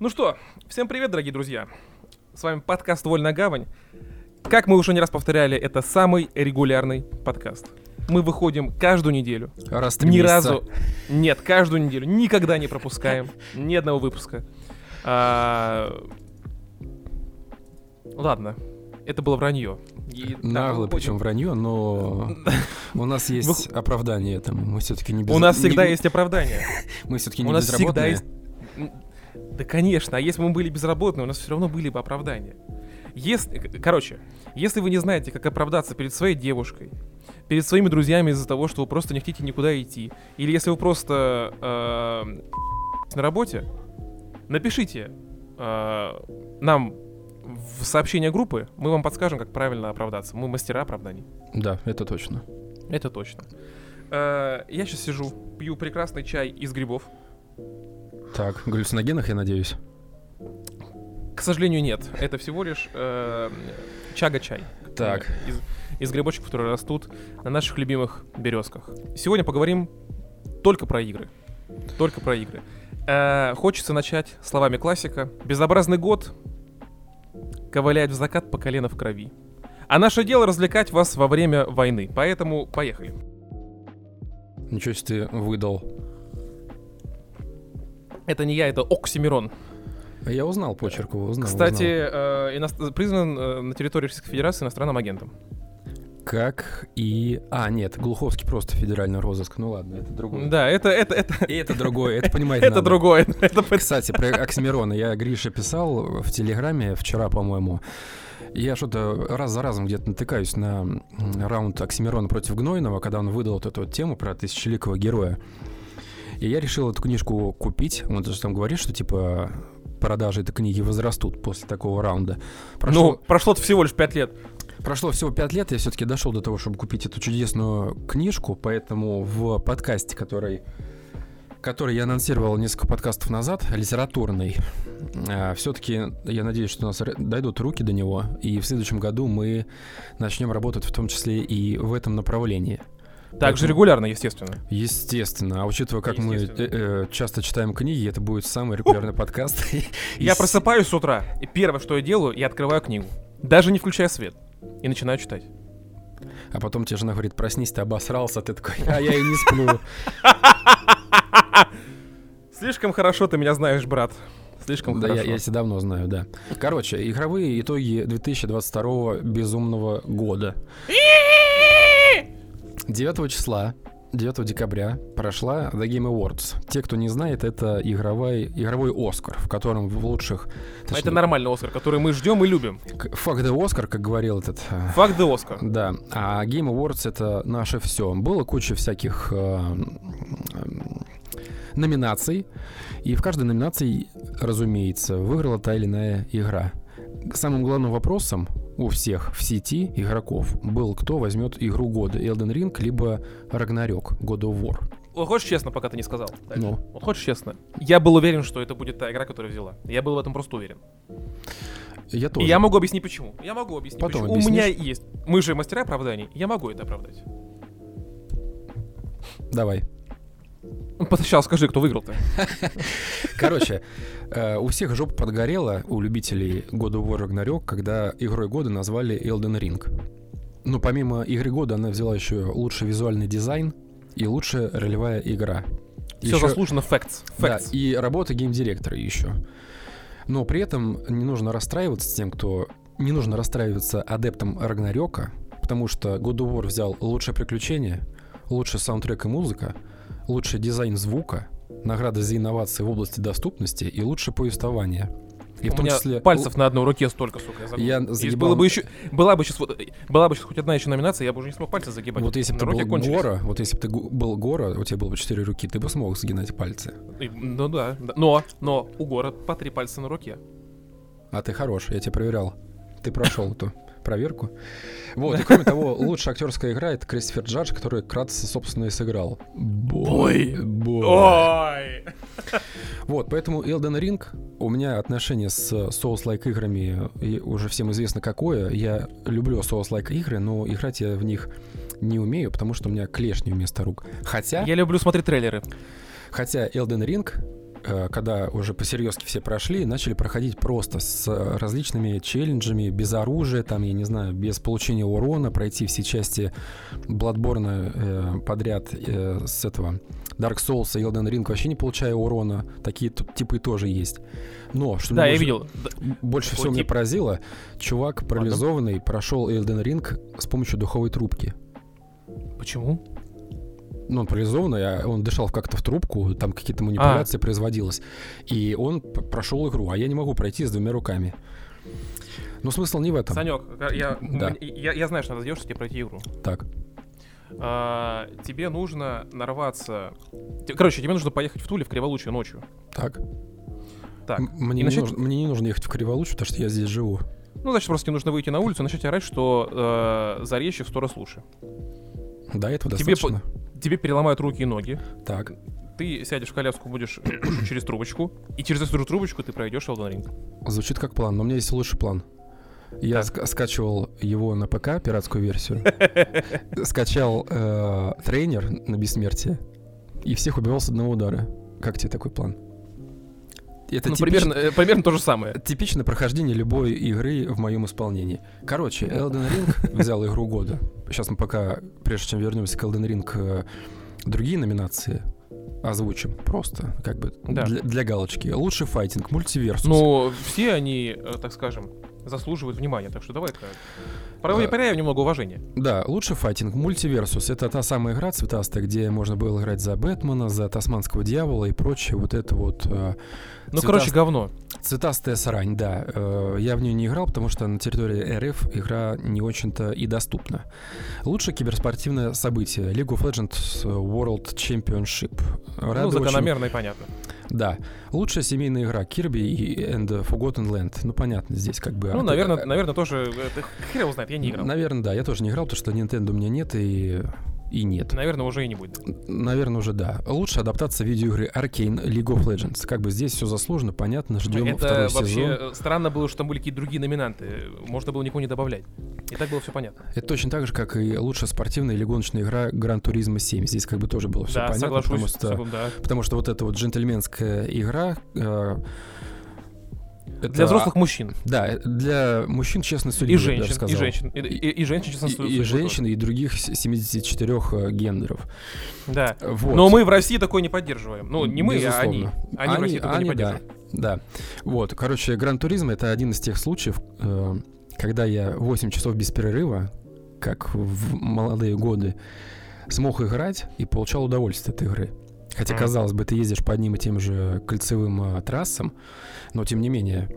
Ну что, всем привет, дорогие друзья. С вами подкаст «Вольная гавань». Как мы уже не раз повторяли, это самый регулярный подкаст. Мы выходим каждую неделю. Раз в три Ни месяца. разу... Нет, каждую неделю. Никогда не пропускаем. Ни одного выпуска. А, Ладно. Это было вранье. И, да, Нагло, мы причем вранье, но у нас есть оправдание этому. Мы все-таки не без... У нас не- всегда есть оправдание. Мы все-таки не У нас всегда безработные. есть... М, Да, конечно. А если бы мы были безработные, у нас все равно были бы оправдания. Если... Короче, если вы не знаете, как оправдаться перед своей девушкой, перед своими друзьями из-за того, что вы просто не хотите никуда идти, или если вы просто э, на работе, напишите э, нам в сообщение группы, мы вам подскажем, как правильно оправдаться. Мы мастера оправданий. Да, это точно. Это точно. Э, я сейчас сижу, пью прекрасный чай из грибов. Так, галлюциногенах, я надеюсь. К сожалению, нет. Это всего лишь э, чага-чай. Так. Из, из грибочков, которые растут на наших любимых березках. Сегодня поговорим только про игры. Только про игры. Э, хочется начать словами классика. Безобразный год ковыляет в закат по колено в крови. А наше дело развлекать вас во время войны. Поэтому поехали. Ничего себе ты выдал. Это не я, это Оксимирон. Я узнал почерк его, узнал. Кстати, узнал. э, иност- признан э, на территории Российской Федерации иностранным агентом. Как и... А, нет, Глуховский просто федеральный розыск. Ну ладно, это другое. Да, это, это, это, И это другое, это понимать это другое. Это Кстати, про Оксимирона. Я Грише писал в Телеграме вчера, по-моему. Я что-то раз за разом где-то натыкаюсь на раунд Оксимирона против Гнойного, когда он выдал вот эту вот тему про тысячеликого героя. И я решил эту книжку купить. Он же там говорит, что типа продажи этой книги возрастут после такого раунда. Ну, Прошло, прошло всего лишь пять лет. прошло всего пять лет, я все-таки дошел до того, чтобы купить эту чудесную книжку, поэтому в подкасте, который который я анонсировал несколько подкастов назад, литературный. все-таки я надеюсь, что у нас дойдут руки до него, и в следующем году мы начнем работать в том числе и в этом направлении. Также Поэтому- регулярно, естественно. Естественно. А учитывая, как мы э, э, часто читаем книги, это будет самый регулярный подкаст. Я просыпаюсь с утра, и первое, что я делаю, я открываю книгу. Даже не включая свет. И начинаю читать. А потом тебе жена говорит, проснись, ты обосрался, ты такой, а я и не сплю. Слишком хорошо ты меня знаешь, брат. Слишком Да, я, хорошо. я тебя давно знаю, да. Короче, игровые итоги 2022 безумного года. 9 числа, 9 декабря прошла The Game Awards. Те, кто не знает, это игровой, игровой Оскар, в котором в лучших... Это точнее, нормальный Оскар, который мы ждем и любим. Fuck the Oscar, как говорил этот... э, Факт да Оскар. Да, а Game Awards это наше все. Было куча всяких э, номинаций, и в каждой номинации, разумеется, выиграла та или иная игра. Самым главным вопросом у всех в сети игроков был, кто возьмет игру года, Elden Ring, либо Ragnarok, God of War. Вот хочешь честно, пока ты не сказал? дальше? Ну. Вот хочешь честно? Я был уверен, что это будет та игра, которую взяла. Я был в этом просто уверен. Я И тоже. я могу объяснить почему. Я могу объяснить Потом почему. У объяснишь. меня есть. Мы же мастера оправданий. Я могу это оправдать. Давай. Сейчас скажи, кто выиграл-то. Короче, у всех жопа подгорела, у любителей God of War Ragnarok, когда игрой года назвали Elden Ring. Ну, помимо игры года, она взяла еще лучший визуальный дизайн и лучшая ролевая игра. Все Ещё- заслуженно facts. Да, Facts. и работа геймдиректора еще. Но при этом не нужно расстраиваться тем, кто... Не нужно расстраиваться адептом Рагнарёка, потому что God of War взял лучшее приключение, лучший саундтрек и музыка, лучший дизайн звука, награды за инновации в области доступности и лучшее повествование. И У в том числе... пальцев на одной руке столько, сука, я загнул. Я загибал- было бы еще, была бы сейчас вот, была бы сейчас хоть одна еще номинация, я бы уже не смог пальцы загибать. Вот если бы ты был кончились. Гора, вот если бы ты был Гора, у тебя было бы четыре руки, ты бы смог сгинать пальцы. И- Ну да, да. Но, но у гора по три пальца на руке. А ты хорош, я тебя проверял. Ты прошел эту проверку. Вот, и кроме того, лучшая актерская игра это Кристофер Джадж, который кратко, собственно, и сыграл. Бой. Бой. Ой! Вот, поэтому Elden Ring, у меня отношение с Souls-like играми и уже всем известно какое. Я люблю Souls-like игры, но играть я в них не умею, потому что у меня клешни вместо рук. Хотя, Я люблю смотреть трейлеры. хотя Elden Ring когда уже по-серьезки все прошли, начали проходить просто с различными челленджами, без оружия, там, я не знаю, без получения урона, пройти все части Bloodborne э, подряд э, с этого Dark Souls и Elden Ring вообще не получая урона. Такие тут типы тоже есть. Но, что Да, я видел. Больше всего Вот меня тип- поразило, чувак парализованный прошел Elden Ring с помощью духовой трубки. Почему? Ну, он парализованный, а он дышал как-то в трубку, там какие-то манипуляции производилось. И он прошел игру, а я не могу пройти с двумя руками. Но смысл не в этом. Санек, я, Да. я, я знаю, что надо сделать, чтобы тебе пройти игру. Так, А, тебе нужно нарваться... Короче, тебе нужно поехать в Туле в Криволучье ночью. так. Так. Мне, и не начать- нужно, мне не нужно ехать в Криволучь, потому что я здесь живу. Ну, значит, просто тебе нужно выйти на улицу и начать орать, что э, заречье в сто раз лучше. Да, этого Тебе достаточно. Тебе переломают руки и ноги. Так, Ты сядешь в коляску, будешь кушать через трубочку. И через эту трубочку ты пройдешь Elden Ring. звучит как план, но у меня есть лучший план. Я ска- скачивал его на ПК, пиратскую версию. Скачал э, тренер на бессмертие и всех убивал с одного удара. Как тебе такой план? Это ну, типич- примерно, э, примерно то же самое. Типичное прохождение любой игры в моем исполнении. Короче, Elden Ring взял игру года. Сейчас мы пока, прежде чем вернемся к Elden Ring, э, другие номинации озвучим просто, как бы Да. для, для галочки. Лучший файтинг, мультиверсус. Ну, все они, э, так скажем, заслуживают внимания. Так что давай-ка проявим проявим немного уважения. Да, лучший файтинг, мультиверсус. Это та самая игра цветастая, где можно было играть за Бэтмена, за Тасманского дьявола и прочее. Вот это вот э, Ну, Цветаст- короче, говно. Цветастая срань, да. Э, Я в нее не играл, потому что на территории РФ игра не очень-то и доступна. Лучшее киберспортивное событие League of Legends World Championship. Рады ну, очень- закономерно и понятно. Да. Лучшая семейная игра Kirby и and Forgotten Land. Ну, понятно, здесь как бы... Ну, а- наверное, а- наверное, тоже... Это хер его знает, я не играл. Наверное, да. Я тоже не играл, потому что Nintendo у меня нет и... И нет. Наверное, уже и не будет. Наверное, уже да. Лучшая адаптация видеоигры Arcane League of Legends. Как бы здесь все заслужено, понятно, ждем Это второй вообще сезон. странно было, что там были какие-то другие номинанты. Можно было никого не добавлять. И так было все понятно. Это точно так же, как и лучшая спортивная или гоночная игра Gran Turismo 7. Здесь как бы тоже было все да, понятно, соглашусь. потому что, да. потому что вот эта вот джентльменская игра... э, это- Для взрослых мужчин. Да, для мужчин, честно, судьбы, И женщин. И женщин. И, и- и женщин, честно, И, судьбы и тоже. женщин, и других с- 74 э, гендеров. Да. Вот. Но мы в России такое не поддерживаем. Ну, не мы, а они. Безусловно. Они, в России такое не они, да, поддерживают. да. Вот, короче, Гран Туризм это один из тех случаев, э, когда я 8 часов без перерыва, как в молодые годы, смог играть и получал удовольствие от игры. Хотя, казалось бы, ты ездишь по одним и тем же кольцевым э, трассам, но тем не менее.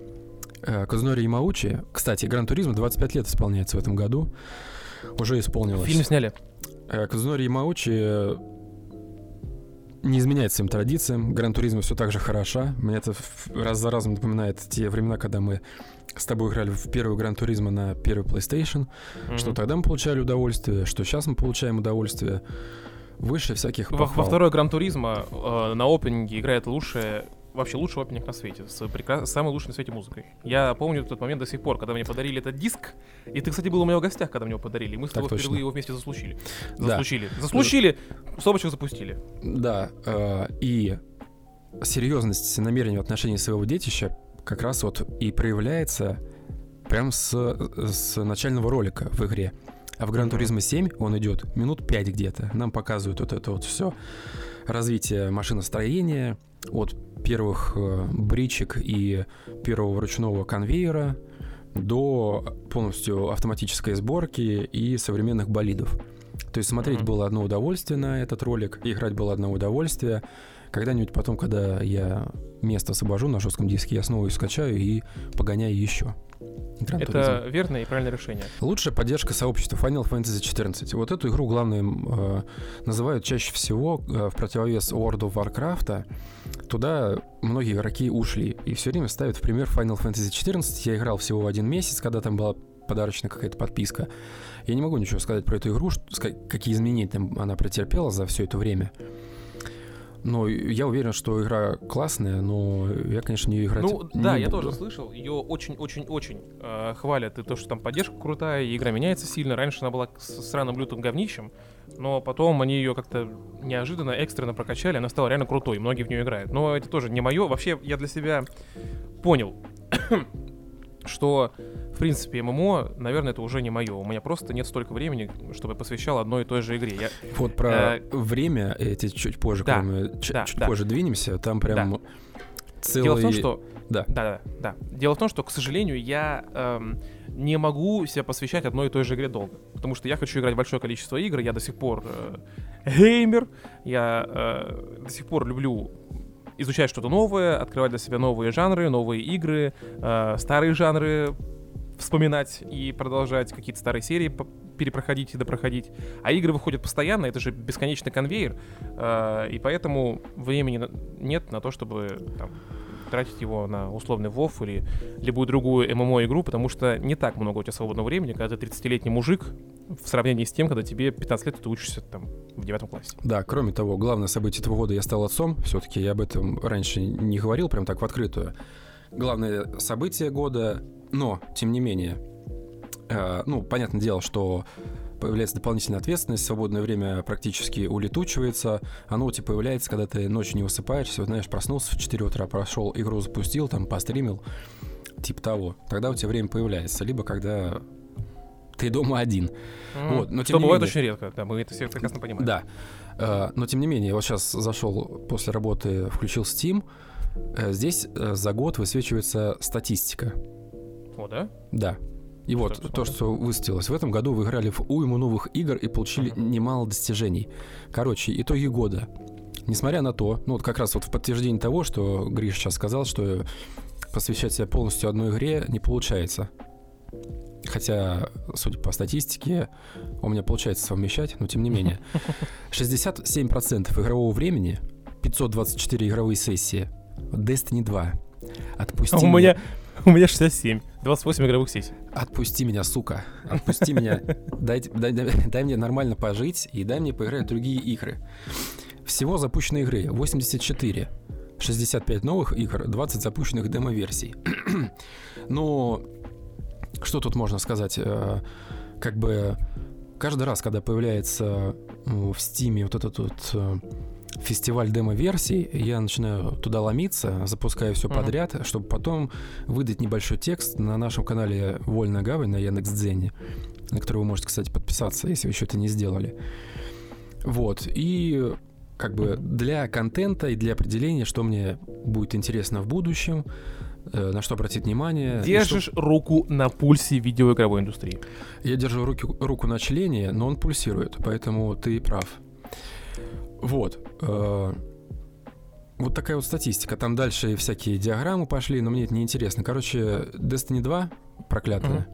Э, Казунори Ямаучи, кстати, Гран Туризм 25 лет исполняется в этом году, уже исполнилось. Фильм сняли. Э, Казунори Ямаучи э, не изменяет своим традициям. Gran Turismo все так же хороша. Мне это раз за разом напоминает те времена, когда мы с тобой играли в первую Gran Turismo на первый PlayStation. Что Мгм. тогда мы получали удовольствие, что сейчас мы получаем удовольствие. Выше всяких Во, во похвал. второй Gran Turismo э, на opening е играет лучшая вообще лучший opening на свете, с прекра- самой лучшей на свете музыкой. Я помню этот момент до сих пор, когда мне подарили этот диск, и ты, кстати, был у меня в гостях, когда мне его подарили, и мы с тобой впервые его вместе заслучили. Да. Заслучили. Заслучили, собачек запустили. Да, э, и серьезность намерений в отношении своего детища как раз вот и проявляется прям с, с начального ролика в игре. А в Гран Мгм. Туризмо 7 он идет минут 5 где-то. Нам показывают вот это вот все развитие машиностроения от первых э, бричек и первого ручного конвейера до полностью автоматической сборки и современных болидов. То есть смотреть Мгм. было одно удовольствие на этот ролик, играть было одно удовольствие. Когда-нибудь потом, когда я место освобожу на жестком диске, я снова ее скачаю и погоняю еще. Gran Это верное и правильное решение. Лучшая поддержка сообщества Final Fantasy XIV. Вот эту игру главное э, называют чаще всего э, в противовес World of Warcraft. Туда многие игроки ушли и все время ставят в пример Final Fantasy XIV. Я играл всего один месяц, когда там была подарочная какая-то подписка. Я не могу ничего сказать про эту игру, что- какие изменения там она претерпела за все это время. Но я уверен, что игра классная, но я, конечно, не играть Ну, не да, я буду. тоже слышал. Ее очень-очень-очень э, хвалят. И то, что там поддержка крутая, и игра меняется сильно. Раньше она была с сраным лютым говнищем, но потом они ее как-то неожиданно, экстренно прокачали, она стала реально крутой, многие в нее играют. Но это тоже не мое. Вообще, я для себя понял, что, принципе, ММО, наверное, это уже не мое. У меня просто нет столько времени, чтобы я посвящал одной и той же игре. Я, Вот про Э, время, эти чуть позже, да, кроме, да, чуть да. позже двинемся, там прям целый... Дело в том, что Да. Да, да, да. Дело в том, что, к сожалению, я эм, не могу себя посвящать одной и той же игре долго. Потому что я хочу играть большое количество игр, я до сих пор э, геймер, я э, до сих пор люблю изучать что-то новое, открывать для себя новые жанры, новые игры, э, старые жанры вспоминать и продолжать какие-то старые серии перепроходить и допроходить. А игры выходят постоянно, это же бесконечный конвейер, э, и поэтому времени нет на то, чтобы там, тратить его на условный WoW или любую другую ММО-игру, потому что не так много у тебя свободного времени, когда ты 30-летний мужик, в сравнении с тем, когда тебе 15 лет, и ты учишься там в девятом классе. Да, кроме того, главное событие этого года я стал отцом. Все-таки я об этом раньше не говорил прям так в открытую. Главное событие года, но, тем не менее, э, ну, понятное дело, что появляется дополнительная ответственность, свободное время практически улетучивается. Оно у тебя появляется, когда ты ночью не высыпаешься, вот, знаешь, проснулся в 4 утра, прошел, игру запустил, там, постримил, типа того. Тогда у тебя время появляется. Либо когда ты дома один. М, Вот, но Что тем не бывает менее- очень редко, да, мы это все прекрасно понимаем. Да. Э, Но тем не менее, я вот сейчас зашел после работы, включил Steam. Э, Здесь э, за год высвечивается статистика. О, да? Да. И вот Что, то, что высветилось. В этом году вы играли в уйму новых игр и получили Мгм. немало достижений. Короче, итоги года. Несмотря на то, ну вот как раз вот в подтверждение того, что Гриш сейчас сказал, что посвящать себя полностью одной игре не получается. Хотя, судя по статистике, у меня получается совмещать, но тем не менее. 67% игрового времени, 524 игровые сессии, Destiny 2. Отпусти А у меня, у меня 67, 28 игровых сессий. Отпусти меня, сука. Отпусти меня. Дай, дай, дай- дай мне нормально пожить и дай мне поиграть в другие игры. Всего запущенной игры 84. 65 новых игр, 20 запущенных демо-версий. Ну, что тут можно сказать? Э, Как бы каждый раз, когда появляется ну, в Стиме вот этот вот э, фестиваль демо-версий, я начинаю туда ломиться, запускаю все Мгм. подряд, чтобы потом выдать небольшой текст на нашем канале Вольная Гавань на Яндекс.Дзене, на который вы можете, кстати, подписаться, если вы еще это не сделали. Вот, и как бы для контента и для определения, что мне будет интересно в будущем, э, на что обратить внимание. и что- Держишь руку на пульсе видеоигровой индустрии. Я держу руки, руку на члене, но он пульсирует, поэтому ты прав. Вот. э, Вот такая вот статистика. Там дальше всякие диаграммы пошли, но мне это не интересно. Короче, Destiny 2, проклятая,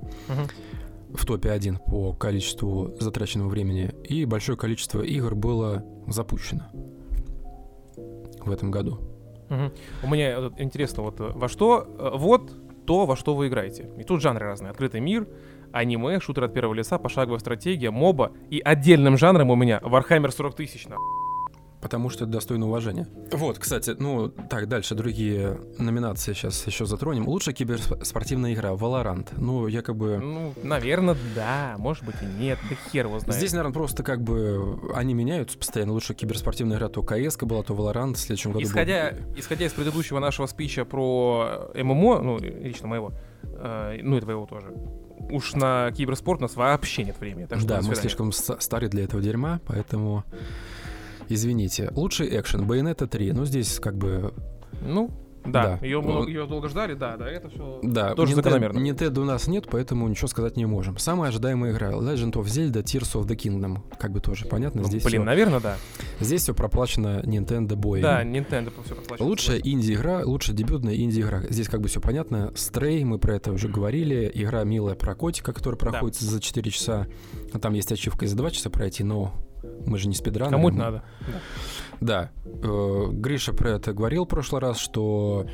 в топе 1 по количеству затраченного времени, и большое количество игр было запущено в этом году. У меня вот интересно, вот э, во что, э, вот то, во что вы играете. И тут жанры разные. Открытый мир, аниме, шутер от первого лица, пошаговая стратегия, моба. И отдельным жанром у меня Warhammer 40 тысяч. на. Потому что это достойно уважения. Вот, кстати, ну, так, дальше другие номинации сейчас еще затронем. Лучшая киберспортивная игра Valorant. Ну, я как бы... Ну, наверное, да, может быть и нет, да хер его знает. Здесь, наверное, просто как бы они меняются постоянно. Лучшая киберспортивная игра то КС была, то Valorant. В следующем году Исходя, будет- исходя из предыдущего нашего спича про ММО, ну, лично моего, э, ну и твоего тоже, уж на киберспорт у нас вообще нет времени. Так что да, мы слишком ста- стары для этого дерьма, поэтому... Извините. Лучший экшен. Bayonetta 3. Ну, здесь как бы... Ну, да, Да. Ее, Он- ее долго ждали, да, да, это все... Да, Тоже Nintendo- закономерно. Nintendo у нас нет, поэтому ничего сказать не можем. Самая ожидаемая игра Legend of Zelda Tears of the Kingdom. Как бы тоже понятно. Здесь Блин, всё- наверное, да. Здесь все проплачено Nintendo боем. Да, Nintendo все проплачено. Лучшая инди-игра, лучшая дебютная инди-игра. Здесь как бы все понятно. Стрей, мы про это уже говорили. Игра милая про котика, которая проходит за 4 часа. А Там есть ачивка и за 2 часа пройти, но мы же не спидранеры. Кому это мы- надо? Да. Э, Гриша про это говорил в прошлый раз, что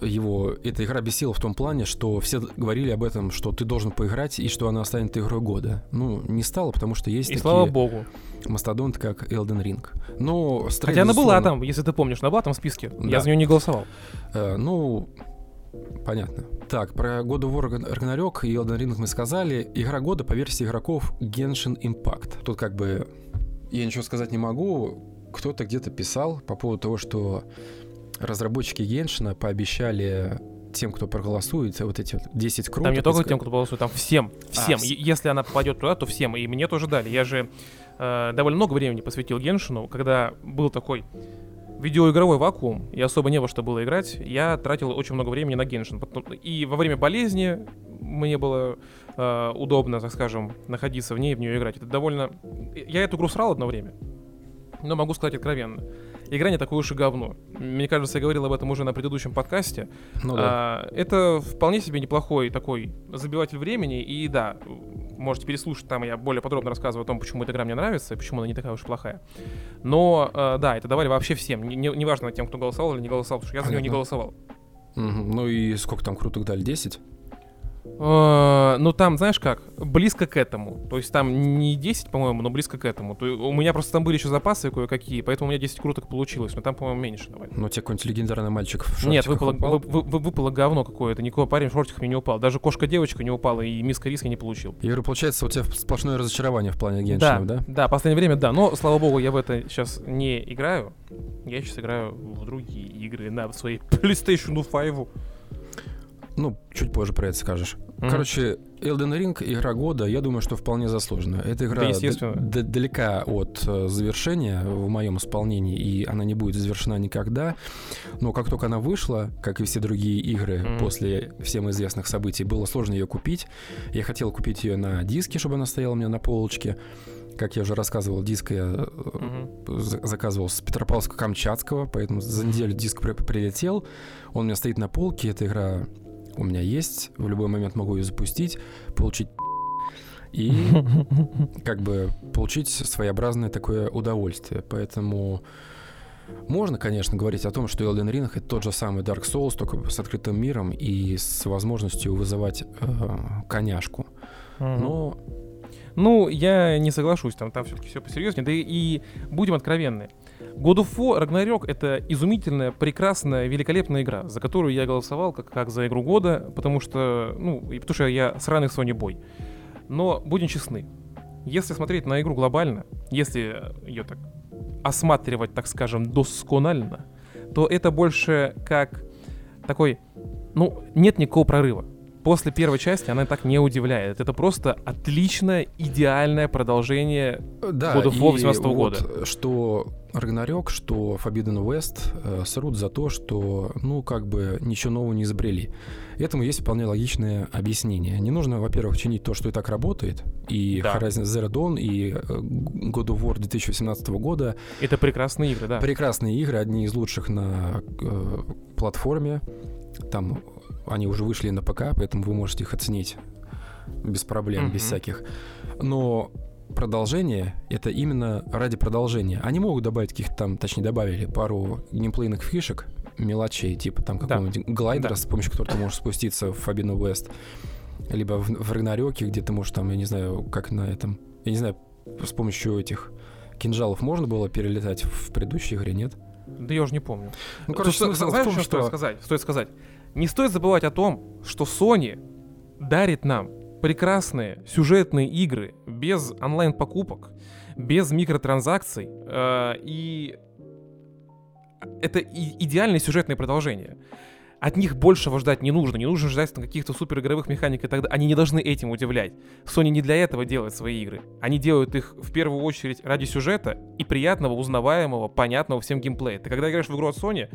его эта игра бесила в том плане, что все говорили об этом, что ты должен поиграть и что она станет игрой года. Ну, не стало, потому что есть И такие слава богу. мастодонты, как Elden Ring. Но Хотя она была там, если ты помнишь, она была там в списке. Да. Я за нее не голосовал. Э, ну, понятно. Так, про God of War Ragnarok и Elden Ring мы сказали. Игра года по версии игроков Genshin Impact. Тут как бы я ничего сказать не могу. Кто-то где-то писал по поводу того, что разработчики Геншина пообещали тем, кто проголосует, вот эти вот 10 круток. там не только тем, кто голосует, там всем. Всем. вс- Е- Если она попадет туда, то всем. И мне тоже дали. Я же э, довольно много времени посвятил Геншину, когда был такой видеоигровой вакуум, и особо не во что было играть, я тратил очень много времени на Геншин. И во время болезни мне было э, удобно, так скажем, находиться в ней и в нее играть. Это довольно... Я эту игру срал одно время, но могу сказать откровенно. Игра не такое уж и говно. Мне кажется, я говорил об этом уже на предыдущем подкасте. Ну да. А, это вполне себе неплохой такой забиватель времени. И да, можете переслушать, там я более подробно рассказываю о том, почему эта игра мне нравится и почему она не такая уж плохая. Но а, да, это давали вообще всем. Не- не- Неважно тем, кто голосовал или не голосовал, потому что я за нее не Понятно. голосовал. Мгм. Ну и сколько там круток дали? 10? А, ну там, знаешь как, близко к этому. То есть там не 10, по-моему, но близко к этому. То, у меня просто там были еще запасы кое-какие, поэтому у меня 10 круток получилось, но там, по-моему, меньше давали. Ну, тебе какой-нибудь легендарный мальчик в Нет, выпало, упал? вы- вы- выпало говно какое-то. Никакой парень в шортиках мне не упал. Даже кошка-девочка не упала, и миска риска не получил. Я говорю, получается, у тебя сплошное разочарование в плане Да, Геншинов, да? да, последнее время, да. Но, слава богу, я в это сейчас не играю. Я сейчас играю в другие игры на своей PlayStation 5. Ну, чуть позже про это скажешь. Мгм. Короче, Elden Ring игра года, я думаю, что вполне заслуженная. Эта игра Да, д- далека от э, завершения в моем исполнении, и она не будет завершена никогда. Но как только она вышла, как и все другие игры Мгм. после всем известных событий, было сложно ее купить. Я хотел купить ее на диске, чтобы она стояла у меня на полочке. Как я уже рассказывал, диск я за- заказывал с Петропавловска-Камчатского, поэтому за неделю диск при- прилетел. Он у меня стоит на полке, эта игра у меня есть, в любой момент могу ее запустить, получить и как бы получить своеобразное такое удовольствие. Поэтому можно, конечно, говорить о том, что Elden Ring это тот же самый Dark Souls, только с открытым миром и с возможностью вызывать э, коняшку. Но Ну, я не соглашусь, там, там все-таки все посерьезнее. Да и, и будем откровенны. God of War Ragnarok — это изумительная, прекрасная, великолепная игра, за которую я голосовал как, как за игру года, потому что, ну, и потому что я сраный Sony бой. Но будем честны, если смотреть на игру глобально, если ее так осматривать, так скажем, досконально, то это больше как такой, ну, нет никакого прорыва. После первой части она так не удивляет. Это просто отличное, идеальное продолжение. Да, God of War и 18 вот, года. Что Рагнарёк, что Forbidden West э, срут за то, что, ну, как бы ничего нового не изобрели. Этому есть вполне логичное объяснение. Не нужно, во-первых, чинить то, что и так работает. И Да. Horizon Zero Dawn, и э, God of War 2018 года. Это прекрасные игры, да. Прекрасные игры, одни из лучших на э, платформе. Там они уже вышли на ПК, поэтому вы можете их оценить без проблем, без Мгм. всяких. Но продолжение — это именно ради продолжения. Они могут добавить каких-то там, точнее, добавили пару геймплейных фишек, мелочей, типа там Да. какого-нибудь глайдера, Да. с помощью которого ты можешь спуститься в Forbidden West, либо в, в Рагнарёке, где ты можешь там, я не знаю, как на этом, я не знаю, с помощью этих кинжалов можно было перелетать в предыдущей игре, нет? Да я уже не помню. Ну, короче, Тут, смысл в знаешь, том, что что... стоит сказать? Стоит сказать. Не стоит забывать о том, что Sony дарит нам прекрасные сюжетные игры без онлайн-покупок, без микротранзакций, э, и это и- идеальное сюжетное продолжение. От них большего ждать не нужно, не нужно ждать каких-то суперигровых механик и так далее. Они не должны этим удивлять. Sony не для этого делает свои игры. Они делают их в первую очередь ради сюжета и приятного, узнаваемого, понятного всем геймплея. Ты когда играешь в игру от Sony,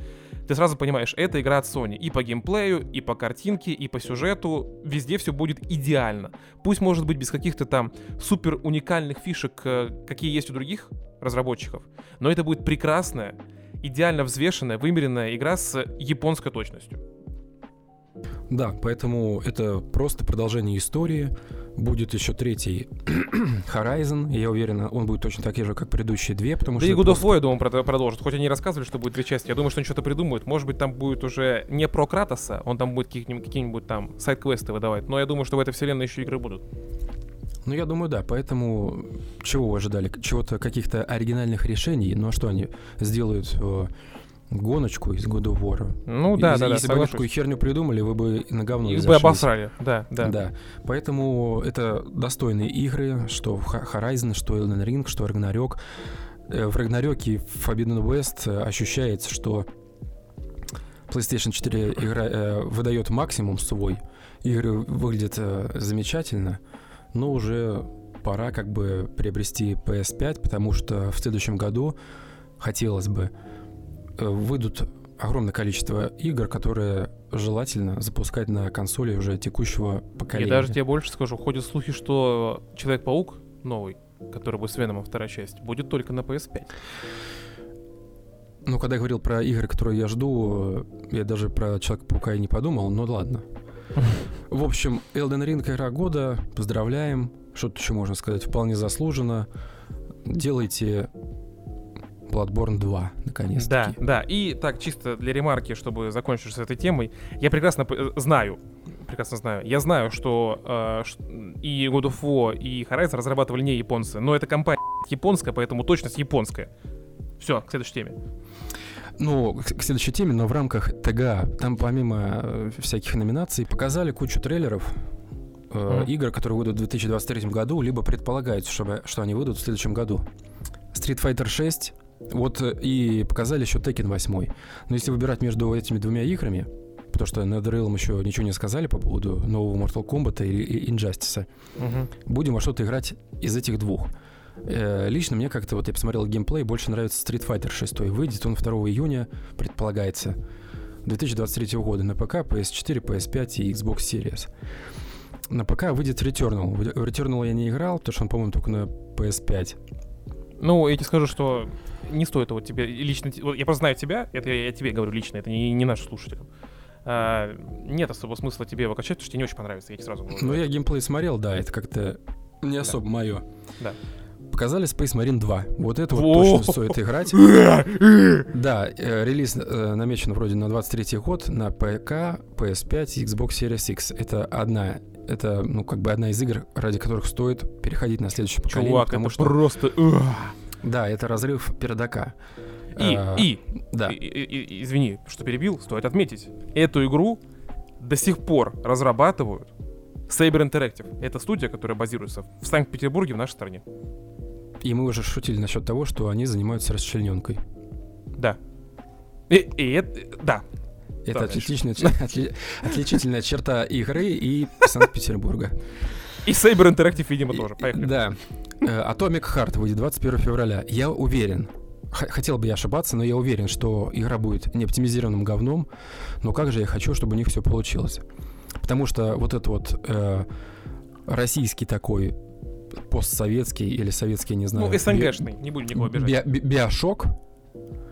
ты сразу понимаешь, это игра от Sony. И по геймплею, и по картинке, и по сюжету. Везде все будет идеально. Пусть может быть без каких-то там супер уникальных фишек, э, какие есть у других разработчиков, но это будет прекрасная, идеально взвешенная, вымеренная игра с японской точностью. Да, поэтому это просто продолжение истории. Будет еще третий Horizon. Я уверен, он будет точно такой же, как предыдущие две, потому Да что... и God of War, я думаю, прод- продолжат. Хоть они рассказывали, что будет две части. Я думаю, что они что-то придумают. Может быть, там будет уже не про Кратоса, он там будет какие-нибудь там сайт-квесты выдавать. Но я думаю, что в этой вселенной еще игры будут. Ну, я думаю, да. Поэтому чего вы ожидали? Чего-то, каких-то оригинальных решений? Ну, а что они сделают э, гоночку из God of War? Ну да, Если- да, да, Если бы они такую херню придумали, вы бы и на говно Их бы обосрали, да, да. Да. Поэтому это достойные игры, что Horizon, что Elden Ring, что Ragnarok. Э, В Ragnarok в Forbidden West э, ощущается, что PlayStation 4 игра, э, выдает максимум свой. Игры выглядят э, замечательно, но уже пора как бы приобрести PS5, потому что в следующем году хотелось бы выйдут огромное количество игр, которые желательно запускать на консоли уже текущего поколения. Я даже тебе больше скажу, ходят слухи, что Человек-паук новый, который будет с Веномом вторая часть, будет только на PS5. Ну, когда я говорил про игры, которые я жду, э, я даже про Человека-паука и не подумал, но ладно. В общем, Elden Ring игра года, поздравляем. Что тут еще можно сказать? Вполне заслуженно. Делайте Bloodborne 2, Да, наконец-таки. да. И так, чисто для ремарки, чтобы закончить с этой темой, я прекрасно э, знаю, прекрасно знаю, я знаю, что э, и God of War, и Horizon разрабатывали не японцы, но эта компания японская, поэтому точность японская. Все, к следующей теме. Ну, к следующей теме, но в рамках ТГА, там помимо э, всяких номинаций показали кучу трейлеров Мгм. игр, которые выйдут в 2023 году, либо предполагается, чтобы, что они выйдут в следующем году. Street Fighter 6, вот э, и показали еще Tekken 8. Но если выбирать между этими двумя играми, потому что NetherRealm еще ничего не сказали по поводу нового Mortal Kombat и, и Injustice, Мгм. будем во что-то играть из этих двух. Э, лично мне как-то, вот я посмотрел геймплей, больше нравится Street Fighter 6. Выйдет он 2 июня, предполагается, 2023 года на ПК, PS4, PS5 и Xbox Series. На ПК выйдет Returnal. В Returnal я не играл, потому что он, по-моему, только на PS5. Ну, я тебе скажу, что не стоит его тебе лично... вот Я просто знаю тебя, это я, я тебе говорю лично, это не, не нашим слушателям. А, нет особого смысла тебе его качать, потому что тебе не очень понравится, я тебе сразу говорю. Ну, я геймплей смотрел, да, это как-то не особо мое. Да. Показали Space Marine 2. Вот это вот Во! точно стоит играть. Да, э, релиз э, намечен вроде на 23 год на ПК, PS5 и Xbox Series X. Это одна, это, ну, как бы одна из игр, ради которых стоит переходить на следующее поколение, Чувак, потому это что... просто... Да, это разрыв передака. И, А, и, Да. и- и- извини, что перебил, стоит отметить, эту игру до сих пор разрабатывают Saber Interactive. Это студия, которая базируется в Санкт-Петербурге, в нашей стране. И мы уже шутили насчет того, что они занимаются расчлененкой. Да. И, и это... Да. Это Да, отли- отличительная черта игры и Санкт-Петербурга. И Saber Interactive, видимо, тоже. Поехали. Да. Э, Atomic Heart выйдет 21 февраля. Я уверен, хотел бы я ошибаться, но я уверен, что игра будет не оптимизированным говном, но как же я хочу, чтобы у них все получилось. Потому что вот это вот э, российский такой постсоветский или советский, не знаю. Ну, СНГшный, не будем никого обижать. би- би- биошок,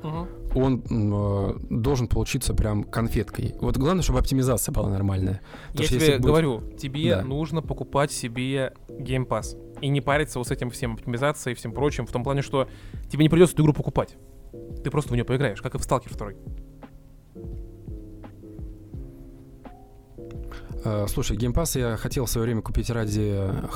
Мгм. Он э, должен получиться прям конфеткой. Вот главное, чтобы оптимизация была нормальная. Потому Я что тебе будет- говорю, тебе Да. нужно покупать себе Game Pass. И не париться вот с этим всем оптимизацией и всем прочим, в том плане, что тебе не придется эту игру покупать. Ты просто в нее поиграешь, как и в Stalker 2. Э, Слушай, Pass я хотел в свое время купить ради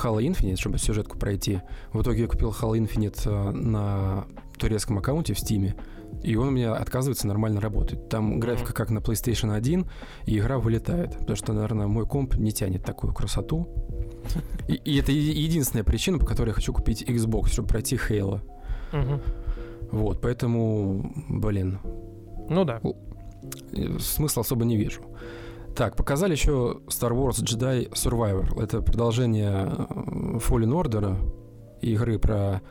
Halo Infinite, чтобы сюжетку пройти. В итоге я купил Halo Infinite э, на турецком аккаунте в Steam, и он у меня отказывается нормально работать. Там графика как на PlayStation 1, и игра вылетает. Потому что, наверное, мой комп не тянет такую красоту. И, и это единственная причина, по которой я хочу купить Xbox, чтобы пройти Halo. Вот, поэтому, блин, Ну да. смысла особо не вижу. Так, показали еще Star Wars Jedi Survivor. Это продолжение э, Fallen Order, игры про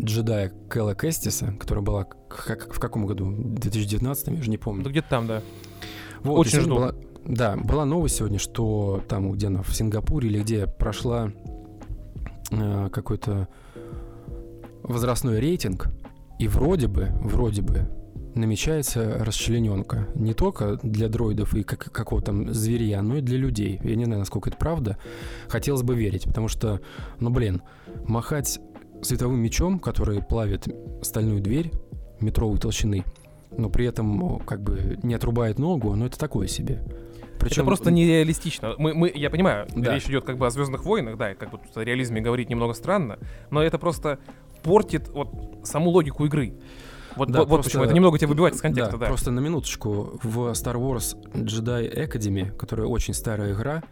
джедая Кэлла Кэстиса, которая была как, в каком году? В 2019, я уже не Ну помню. где-то там, да. Вот, очень жду. была- да, была новость сегодня, что там, где она, в Сингапуре или где прошла э, какой-то возрастной рейтинг, и вроде бы, вроде бы, намечается расчлененка. Не только для дроидов и как, какого-то там зверя, но и для людей. Я не знаю, насколько это правда. Хотелось бы верить, потому что, ну блин, махать световым мечом, который плавит стальную дверь метровой толщины, но при этом как бы не отрубает ногу, но это такое себе. Причем... Это просто нереалистично. Мы, мы, я понимаю, да. речь идет как бы о Звездных войнах, да, и как бы тут о реализме говорить немного странно, но это просто портит вот саму логику игры. Вот, да, вот, просто, почему это немного тебя выбивает из контекста, да, да. Просто на минуточку в Star Wars Jedi Academy, которая очень старая игра,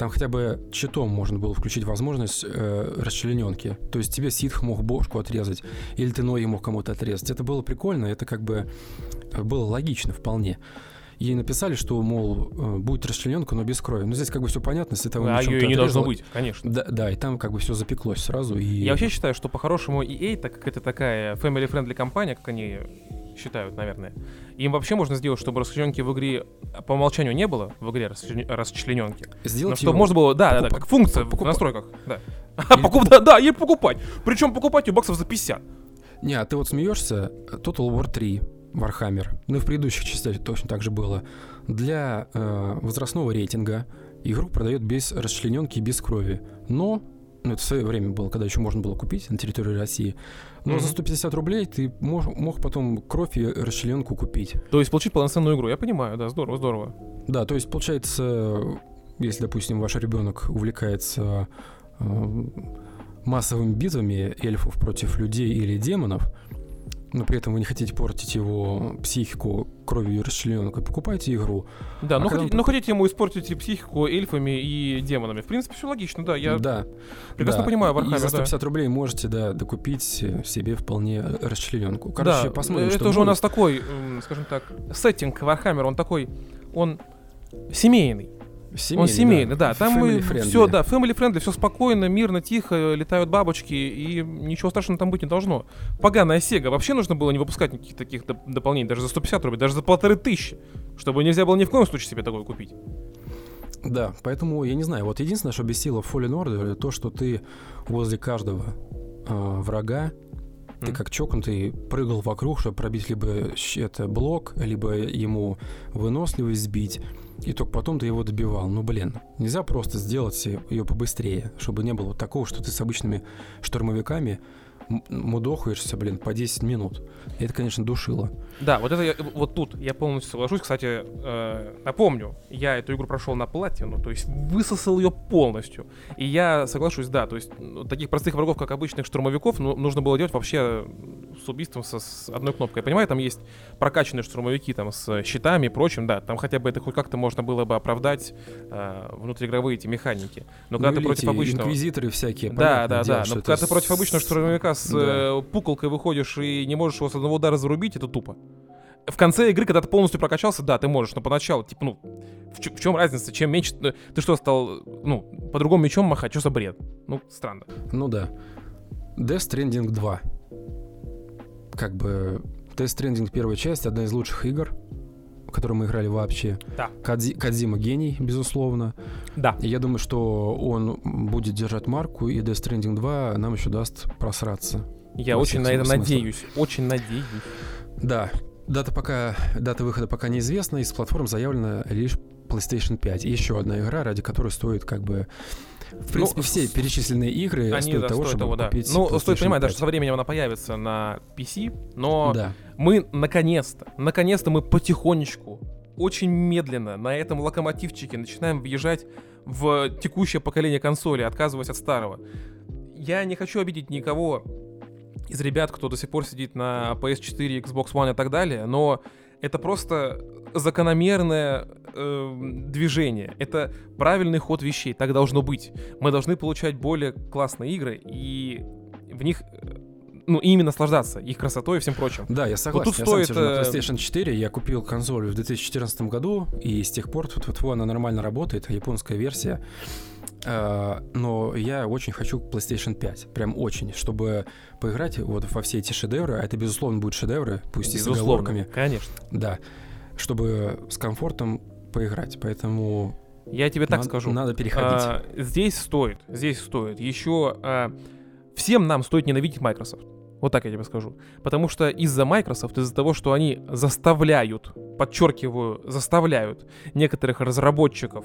там хотя бы читом можно было включить возможность э, расчлененки. То есть тебе ситх мог бошку отрезать, или ты ноги мог кому-то отрезать. Это было прикольно, это как бы было логично вполне. Ей написали, что, мол, э, будет расчлененка, но без крови. Но здесь как бы все понятно, световым а ее не должно быть, конечно. Да, да, и там как бы все запеклось сразу. И... Я вообще считаю, что по-хорошему EA, так как это такая family-friendly компания, как они считают, наверное, им вообще можно сделать, чтобы расчлененки в игре по умолчанию не было, в игре расчлененки. Сделать Но чтобы можно было, да, да, да, как функция покуп... в настройках, да. И... Покуп... Да, да, ей покупать. Причем покупать ее баксов за 50. Не, а ты вот смеешься, Total War 3, Warhammer, ну и в предыдущих частях точно так же было, для э, возрастного рейтинга игру продает без расчлененки и без крови. Но ну, это в свое время было, когда еще можно было купить на территории России. Но mm-hmm. за 150 рублей ты мог, мог потом кровь и расчлененку купить. То есть получить полноценную игру, я понимаю, да, здорово, здорово. Да, то есть получается, если, допустим, ваш ребенок увлекается э, массовыми битвами эльфов против людей или демонов, но при этом вы не хотите портить его психику кровью расчлененкой, покупайте игру. Да, а но, хотите, он... но хотите ему испортить психику эльфами и демонами. В принципе, все логично, да. Я да, прекрасно да. понимаю Warhammer, И за 150 да. рублей можете, да, докупить себе вполне расчлененку. Короче, да, посмотрим, это что уже будет. у нас такой, скажем так, сеттинг Warhammer, он такой, он семейный. Семейный, он семейный, да. да. Там мы все, да, family friendly, все спокойно, мирно, тихо, летают бабочки, и ничего страшного там быть не должно. Поганая Сега. Вообще нужно было не выпускать никаких таких доп- дополнений, даже за 150 рублей, даже за полторы тысячи, чтобы нельзя было ни в коем случае себе такое купить. Да, поэтому я не знаю, вот единственное, что бесило в Fallen Order, это то, что ты возле каждого э, врага ты как чокнутый прыгал вокруг, чтобы пробить либо это блок, либо ему выносливость сбить. И только потом ты его добивал. Ну, блин, нельзя просто сделать ее побыстрее, чтобы не было такого, что ты с обычными штурмовиками мудохаешься, блин, по 10 минут. И это, конечно, душило. Да, вот это я, вот тут я полностью соглашусь. Кстати, э, напомню, я эту игру прошел на платину, то есть высосал ее полностью. И я соглашусь, да, то есть ну, таких простых врагов, как обычных штурмовиков, ну, нужно было делать вообще с убийством со, с одной кнопкой. Я понимаю, там есть прокачанные штурмовики там с щитами и прочим, да, там хотя бы это хоть как-то можно было бы оправдать э, внутриигровые эти механики. Но ну, когда ты против обычного... инквизиторы всякие, Да, да, да, но когда ты против обычного штурмовика с да. э, пуколкой выходишь и не можешь его с одного удара зарубить, это тупо. В конце игры, когда ты полностью прокачался, да, ты можешь, но поначалу, типа, ну, в, в чем разница, чем меньше... Э, ты что, стал, ну, по-другому мечом махать, что за бред? Ну, странно. Ну да. Death Stranding 2. Как бы Death Stranding первая часть, одна из лучших игр, в которой мы играли вообще. Да. Кадзи, Кадзима гений, безусловно. Да. И я думаю, что он будет держать марку, и Death Stranding 2 нам еще даст просраться. Я очень на это смыслах. надеюсь. Очень надеюсь. Да. Дата пока, дата выхода пока неизвестна, из платформ заявлена лишь PlayStation 5. И еще одна игра, ради которой стоит как бы в принципе, ну, все перечисленные игры они, стоят да, того, стоят чтобы того, да. купить Ну, стоит понимать, 5. даже со временем она появится на PC, но да. мы наконец-то, наконец-то мы потихонечку, очень медленно на этом локомотивчике начинаем въезжать в текущее поколение консоли, отказываясь от старого. Я не хочу обидеть никого из ребят, кто до сих пор сидит на PS4, Xbox One и так далее, но это просто закономерное э, движение. Это правильный ход вещей. Так должно быть. Мы должны получать более классные игры и в них ну, и ими наслаждаться, их красотой и всем прочим. Да, я согласен. Вот тут я стоит... Сам на э, PlayStation 4 я купил консоль в 2014 году, и с тех пор тут, тут, тут она нормально работает, японская версия. Uh, но я очень хочу PlayStation 5, прям очень, чтобы поиграть вот во все эти шедевры, а это, безусловно, будут шедевры, пусть безусловно, и с оговорками. конечно. Да, чтобы с комфортом поиграть, поэтому... Я тебе так надо, скажу. Надо переходить. А, здесь стоит, здесь стоит. Еще а, всем нам стоит ненавидеть Microsoft. Вот так я тебе скажу. Потому что из-за Microsoft, из-за того, что они заставляют, подчеркиваю, заставляют некоторых разработчиков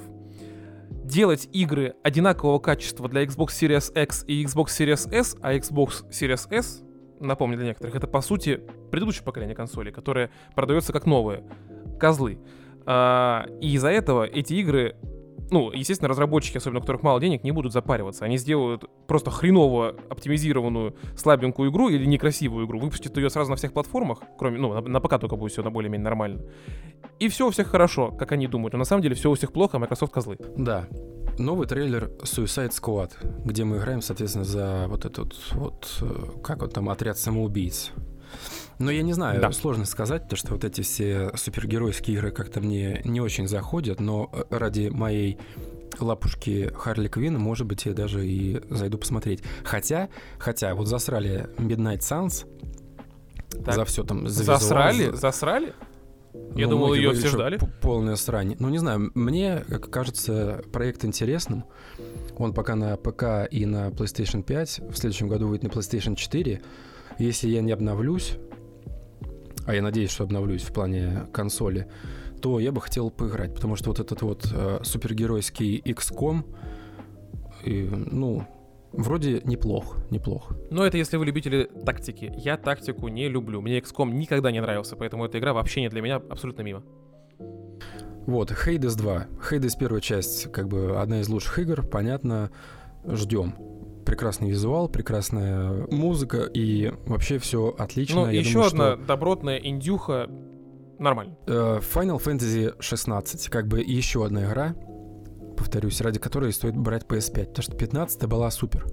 делать игры одинакового качества для Xbox Series X и Xbox Series S, а Xbox Series S, напомню для некоторых, это по сути предыдущее поколение консолей, которое продается как новые козлы. А, и из-за этого эти игры ну, естественно, разработчики, особенно у которых мало денег, не будут запариваться. Они сделают просто хреново оптимизированную слабенькую игру или некрасивую игру, выпустят ее сразу на всех платформах, кроме, ну, на, на ПК только будет все на более-менее нормально. И все у всех хорошо, как они думают. Но на самом деле все у всех плохо, а Microsoft козлы. Да. Новый трейлер Suicide Squad, где мы играем, соответственно, за вот этот вот, э, как вот там, отряд самоубийц. Но я не знаю, да. сложно сказать, потому что вот эти все супергеройские игры как-то мне не очень заходят, но э, ради моей лапушки Харли Квин, может быть, я даже и зайду посмотреть. Хотя, хотя, вот засрали Midnight Suns так. за все там. За засрали? Визуал, засрали? Я ну, думал, ее все ждали. Полная срань. Ну, не знаю, мне кажется проект интересным. Он пока на ПК и на PlayStation 5. В следующем году выйдет на PlayStation 4. Если я не обновлюсь, а я надеюсь, что обновлюсь в плане консоли, то я бы хотел поиграть, потому что вот этот вот э, супергеройский XCOM, и, ну, вроде неплох, неплох. Но это если вы любители тактики. Я тактику не люблю. Мне XCOM никогда не нравился, поэтому эта игра вообще не для меня абсолютно мимо. Вот, Hades 2. Hades первая часть, как бы одна из лучших игр, понятно, ждем прекрасный визуал, прекрасная музыка и вообще все отлично. Ну, Я еще думаю, одна что... добротная индюха нормально. Uh, Final Fantasy 16, как бы еще одна игра, повторюсь, ради которой стоит брать PS5, потому что 15 была супер.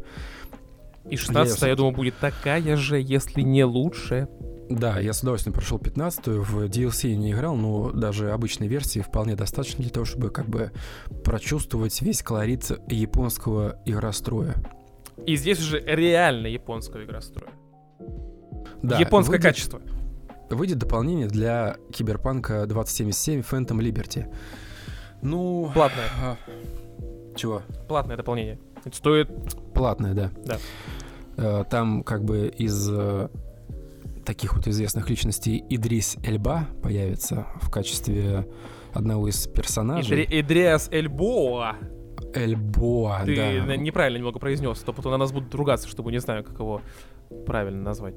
И 16 я, я думаю, будет такая же, если не лучше. Да, я с удовольствием прошел 15 в DLC не играл, но даже обычной версии вполне достаточно для того, чтобы как бы прочувствовать весь колорит японского игростроя. И здесь уже реально японского игростроя. Да, Японское выйдет, качество. Выйдет дополнение для Киберпанка 2077 Phantom Liberty. Ну... Платное. А, чего? Платное дополнение. Это стоит... Платное, да. Да. Э, там как бы из э, таких вот известных личностей Идрис Эльба появится в качестве одного из персонажей. Идри, Идриас Эльбоа. Эльбоа, Ты да. неправильно немного произнес, то потом на нас будут ругаться, чтобы не знаю, как его правильно назвать.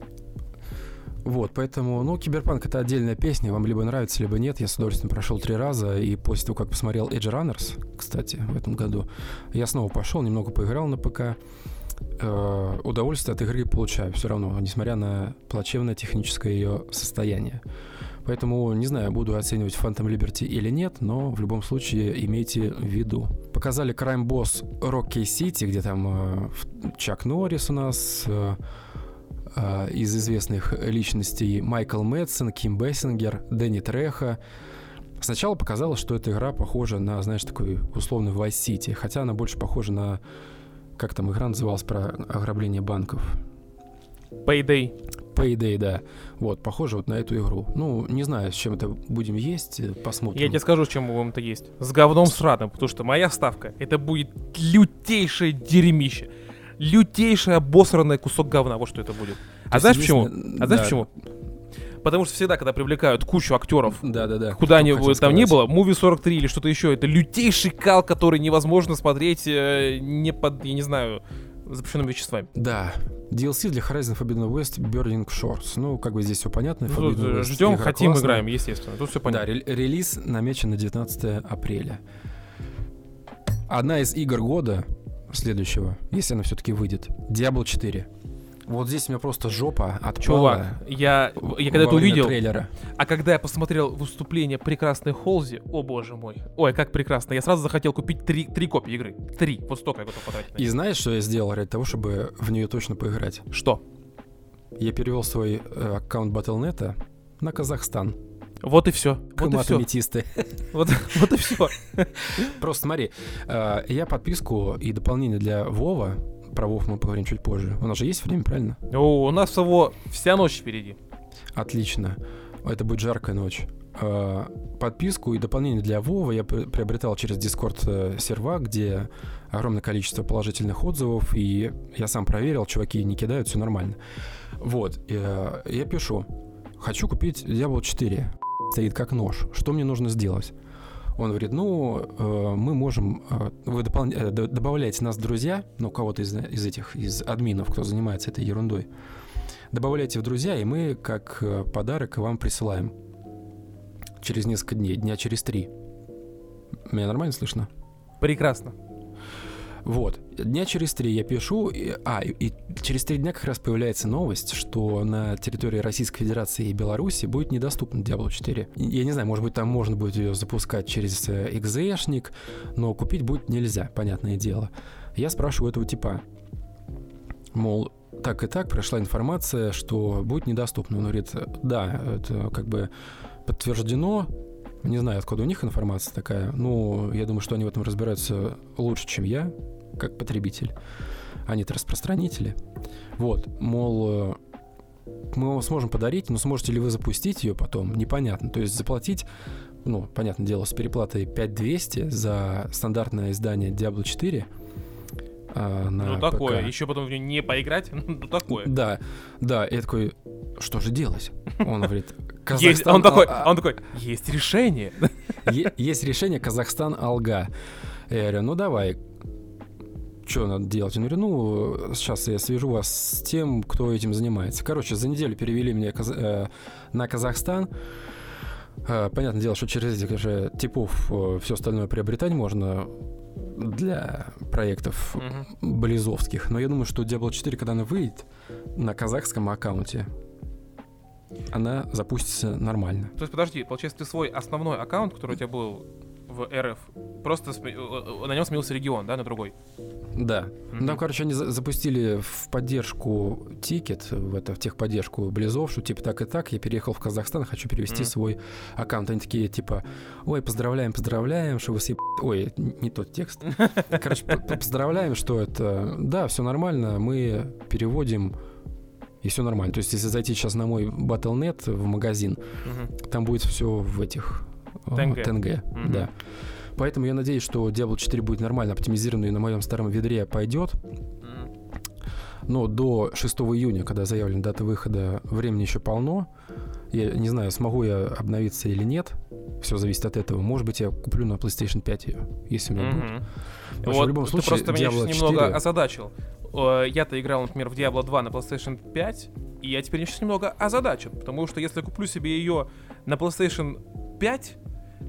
Вот, поэтому, ну, Киберпанк — это отдельная песня, вам либо нравится, либо нет. Я с удовольствием прошел три раза, и после того, как посмотрел Edge Runners, кстати, в этом году, я снова пошел, немного поиграл на ПК. Э, удовольствие от игры получаю все равно, несмотря на плачевное техническое ее состояние. Поэтому, не знаю, буду оценивать Phantom Liberty или нет, но в любом случае имейте в виду. Показали Crime Boss Rocky City, где там э, Чак Норрис у нас, э, э, из известных личностей Майкл Мэтсон, Ким Бессингер, Дэнни Треха. Сначала показалось, что эта игра похожа на, знаешь, такой условный Vice City, хотя она больше похожа на... Как там игра называлась про ограбление банков? Payday. Payday, да. Вот, похоже вот на эту игру. Ну, не знаю, с чем это будем есть, э, посмотрим. Я тебе скажу, с чем мы будем это есть. С говном с радом, потому что моя ставка, это будет лютейшее дерьмище. Лютейший обосранный кусок говна, вот что это будет. А знаешь почему? А знаешь почему? Потому что всегда, когда привлекают кучу актеров, да, да, да. куда они там сказать. не было, Movie 43 или что-то еще, это лютейший кал, который невозможно смотреть э, не под, я не знаю, запрещенными веществами. Да. DLC для Horizon Forbidden West Burning Shores. Ну, как бы здесь все понятно. Ну, West, ждем, хотим, классная. играем, естественно. Тут все понятно. Да, релиз намечен на 19 апреля. Одна из игр года следующего, если она все-таки выйдет, Diablo 4. Вот здесь у меня просто жопа от Чувак, я, я когда это увидел, трейлера. а когда я посмотрел выступление прекрасной Холзи, о боже мой, ой, как прекрасно, я сразу захотел купить три, три копии игры. Три, вот столько я готов потратить. И знаешь, что я сделал ради того, чтобы в нее точно поиграть? Что? Я перевел свой э, аккаунт Battle.net на Казахстан. Вот и все. Вот и все. Вот, вот и все. Просто смотри, э, я подписку и дополнение для Вова про Вов мы поговорим чуть позже. У нас же есть время, правильно? О, у нас всего вся ночь впереди. Отлично. Это будет жаркая ночь. А, подписку и дополнение для Вова я приобретал через Discord э, серва, где огромное количество положительных отзывов, и я сам проверил, чуваки не кидают, все нормально. Вот, э, я пишу, хочу купить Diablo 4. Стоит как нож. Что мне нужно сделать? Он говорит, ну, э, мы можем, э, вы допол- э, добавляете нас друзья, ну, кого-то из, из этих, из админов, кто занимается этой ерундой, добавляйте в друзья, и мы как подарок вам присылаем через несколько дней, дня через три. Меня нормально слышно? Прекрасно. Вот. Дня через три я пишу, и- а, и, через три дня как раз появляется новость, что на территории Российской Федерации и Беларуси будет недоступна Diablo 4. И Я не знаю, может быть, там можно будет ее запускать через экзешник, но купить будет нельзя, понятное дело. Я спрашиваю этого типа, мол, так и так прошла информация, что будет недоступно. Он говорит, да, это как бы подтверждено, не знаю, откуда у них информация такая. Ну, я думаю, что они в этом разбираются лучше, чем я, как потребитель. Они-то распространители. Вот, мол, э, мы вам сможем подарить, но сможете ли вы запустить ее потом, непонятно. То есть заплатить, ну, понятное дело, с переплатой 5200 за стандартное издание Diablo 4 а, на ну такое. ПК. Еще потом в нее не поиграть. Ну такое. Да, да, и я такой, что же делать? Он говорит, Есть, Казахстан... он такой, а- он такой, есть решение. Есть решение Казахстан Алга. Я говорю, ну давай, что надо делать? Он говорит, ну, сейчас я свяжу вас с тем, кто этим занимается. Короче, за неделю перевели меня э, на Казахстан. Э, Понятное дело, что через этих же типов все остальное приобретать можно для проектов Мгм. близовских. Но я думаю, что Diablo 4, когда она выйдет на казахском аккаунте, она запустится нормально. То есть, подожди, получается, ты свой основной аккаунт, который у тебя был в РФ, просто сме- э, э, на нем сменился регион, да, на другой? Да. Мгм. Там, короче, они за- запустили в поддержку тикет, в это, в техподдержку Близов, что типа так и так, я переехал в Казахстан, хочу перевести Мгм. свой аккаунт. Они такие, типа, ой, поздравляем, поздравляем, что вы съеб... Ой, не тот текст. Короче, поздравляем, что это... Да, все нормально, мы переводим, и все нормально. То есть, если зайти сейчас на мой Battle.net в магазин, Мгм. там будет все в этих... ТНГ. ТНГ, Мгм. да. Поэтому я надеюсь, что Diablo 4 будет нормально оптимизированный на моем старом ведре пойдет. Но до 6 июня, когда заявлена дата выхода, времени еще полно. Я не знаю, смогу я обновиться или нет. Все зависит от этого. Может быть, я куплю на PlayStation 5 ее, если у меня будет. Мгм. Потому что в Вот любом ты случае, просто меня Diablo сейчас немного 4 озадачил. Э, Я-то играл, например, в Diablo 2 на PlayStation 5, и я теперь сейчас немного озадачен, потому что если я куплю себе ее на PlayStation 5,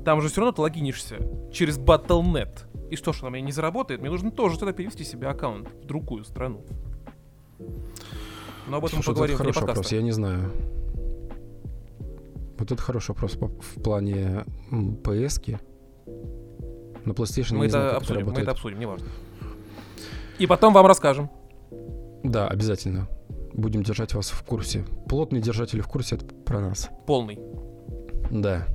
там же все равно ты логинишься через Battle.net. И что ж, она меня не заработает, мне нужно тоже тогда перевести себе аккаунт в другую страну. Но об этом Слушай, поговорим это хороший вопрос, я не знаю. Вот это хороший вопрос в плане м, PS-ки. На PlayStation Мы не знаю, это это обсудим, мы работает. это обсудим, неважно. И потом вам расскажем. Да, обязательно. Будем держать вас в курсе. Плотные держатели в курсе это про нас. Полный. Да.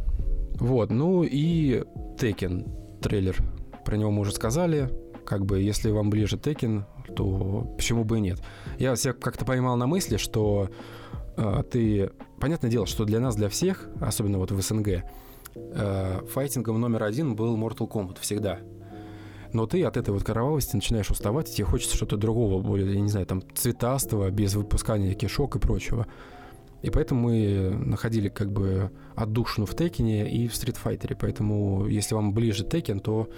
Вот, ну и Текен трейлер. Про него мы уже сказали. Как бы, если вам ближе Текен, то почему бы и нет. Я себя как-то поймал на мысли, что э, ты... Понятное дело, что для нас, для всех, особенно вот в СНГ, э, файтингом номер один был Mortal Kombat всегда. Но ты от этой вот кровавости начинаешь уставать, и тебе хочется что-то другого, более, я не знаю, там, цветастого, без выпускания кишок и прочего. И поэтому мы находили как бы отдушину в Текине и в Street Fighter. Поэтому, если вам ближе Текен, то,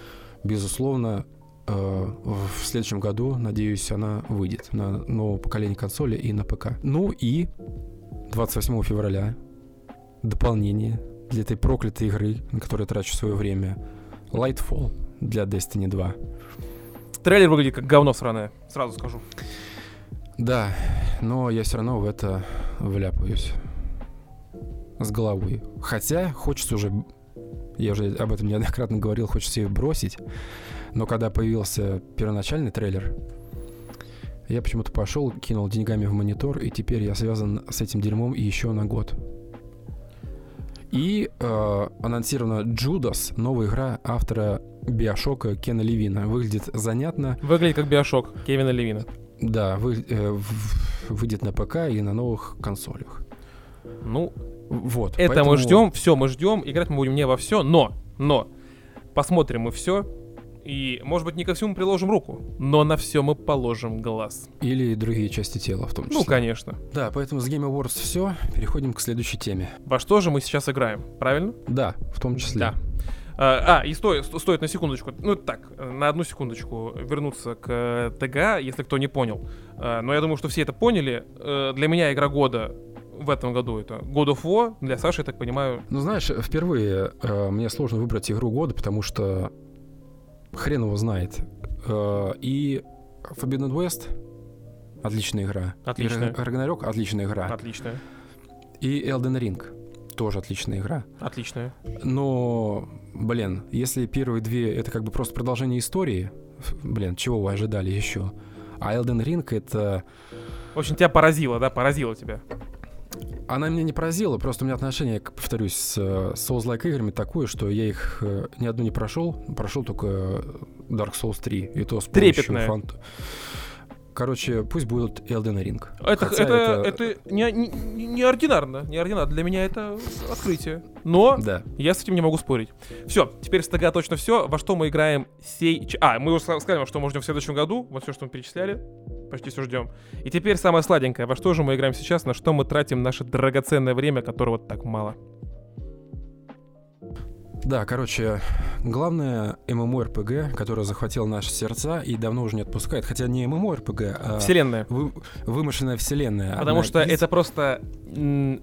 безусловно, э, в следующем году, надеюсь, она выйдет на новое поколение консоли и на ПК. Ну и 28 февраля дополнение для этой проклятой игры, на которую трачу свое время. Lightfall для Destiny 2. Трейлер выглядит как говно сраное, сразу скажу. Да, но я все равно в это вляпаюсь с головой. Хотя хочется уже, я уже об этом неоднократно говорил, хочется ее бросить. Но когда появился первоначальный трейлер, я почему-то пошел, кинул деньгами в монитор, и теперь я связан с этим дерьмом еще на год. И э, анонсирована Джудас, новая игра автора Биошока Кена Левина. Выглядит занятно. Выглядит как Биошок Кевина Левина. Да, вы, э, выйдет на ПК и на новых консолях. Ну, Вот. это поэтому- мы ждем, все мы ждем, играть мы будем не во все, но, но, посмотрим мы все, И, может быть, не ко всему приложим руку, но на все мы положим глаз. Или другие части тела в том числе. Ну, конечно. Да, поэтому с Game Awards все. Переходим к следующей теме. Во что же мы сейчас играем, правильно? Да, в том числе. Да. А, а, и стоит, сто- стоит на секундочку, ну так, э, на одну секундочку вернуться к ТГА, если кто не понял. А, Но я думаю, что все это поняли. Э, Для меня игра года в этом году это God of War, для Саши, я так понимаю, Ну, знаешь, впервые э, мне сложно выбрать игру года, потому что хрен его знает. Э, и Forbidden West отличная игра. Отличная. Ragnarok отличная игра. отличная, И Elden Ring тоже отличная игра. отличная. Но, блин, если первые две это как бы просто продолжение истории, блин, чего вы ожидали еще? А Elden Ring это... В общем, тебя поразило, да, поразило тебя. Она меня не поразила, просто у меня отношение, повторюсь, с Souls-like играми такое, что я их э, ни одну не прошел, прошел только э, Dark Souls 3, и то с помощью Трепетное. фант- Короче, пусть будет Elden Ring. Это, Хотя это, это, не, не- неординарно, неординарно. Для меня это открытие. Но Да. я с этим не могу спорить. Все, теперь с ТГА точно все. Во что мы играем сей... А, мы уже ска- сказали, во что мы ждем в следующем году. Вот все, что мы перечисляли. Почти все ждем. И теперь самое сладенькое. Во что же мы играем сейчас, на что мы тратим наше драгоценное время, которого так мало. Да, короче, главное MMORPG, которое захватило наши сердца и давно уже не отпускает. Хотя не MMORPG, а Вселенная. вы- вымышленная вселенная. Потому что из- это просто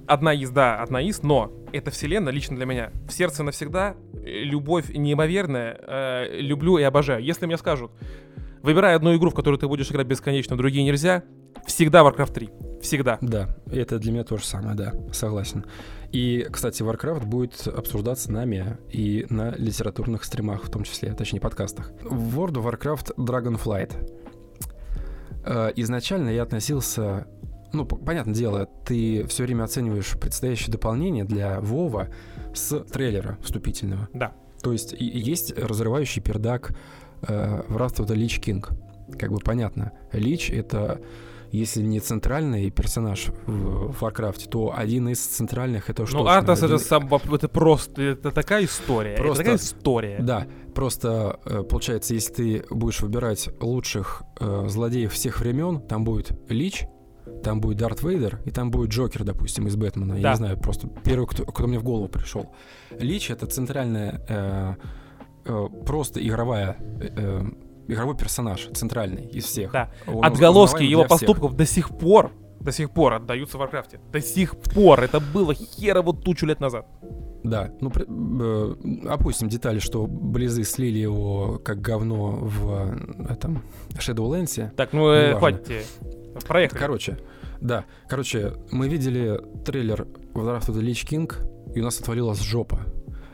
одна езда, одна из, но эта вселенная лично для меня в сердце навсегда, э, любовь неимоверная, э, люблю и обожаю. Если мне скажут, выбирай одну игру, в которую ты будешь играть бесконечно, другие нельзя, всегда Warcraft 3. Всегда. Да, это для меня то же самое, да, согласен. И, кстати, Warcraft будет обсуждаться нами и на литературных стримах, в том числе, точнее, подкастах. В World of Warcraft Dragonflight. Э, Изначально я относился... Ну, понятное дело, ты все время оцениваешь предстоящее дополнение для Вова с трейлера вступительного. Да. То есть есть разрывающий пердак э, Wrath of the Lich King. Как бы понятно. Лич — это, если не центральный персонаж в, Warcraft, то один из центральных — это что? Ну, Артас это, сам, это просто, это такая история. Просто- Это такая история. Да, просто э, получается, если ты будешь выбирать лучших э, злодеев всех времен, там будет Лич, там будет Дарт Вейдер, и там будет Джокер, допустим, из Бэтмена. Я Да. не знаю, просто первый, кто, кто мне в голову пришел. Лич — это центральная, э, э, просто игровая, э, игровой персонаж, центральный из всех. Да. Он Отголоски его для всех. поступков до сих пор, до сих пор отдаются в Варкрафте. До сих пор. Это было херово тучу лет назад. Да, ну э, опустим детали, что Близы слили его как говно в э, этом Shadowlands. Так, ну, э, хватит. Проехали. Короче, да, короче, мы видели трейлер of the Lich King, и у нас отвалилась жопа.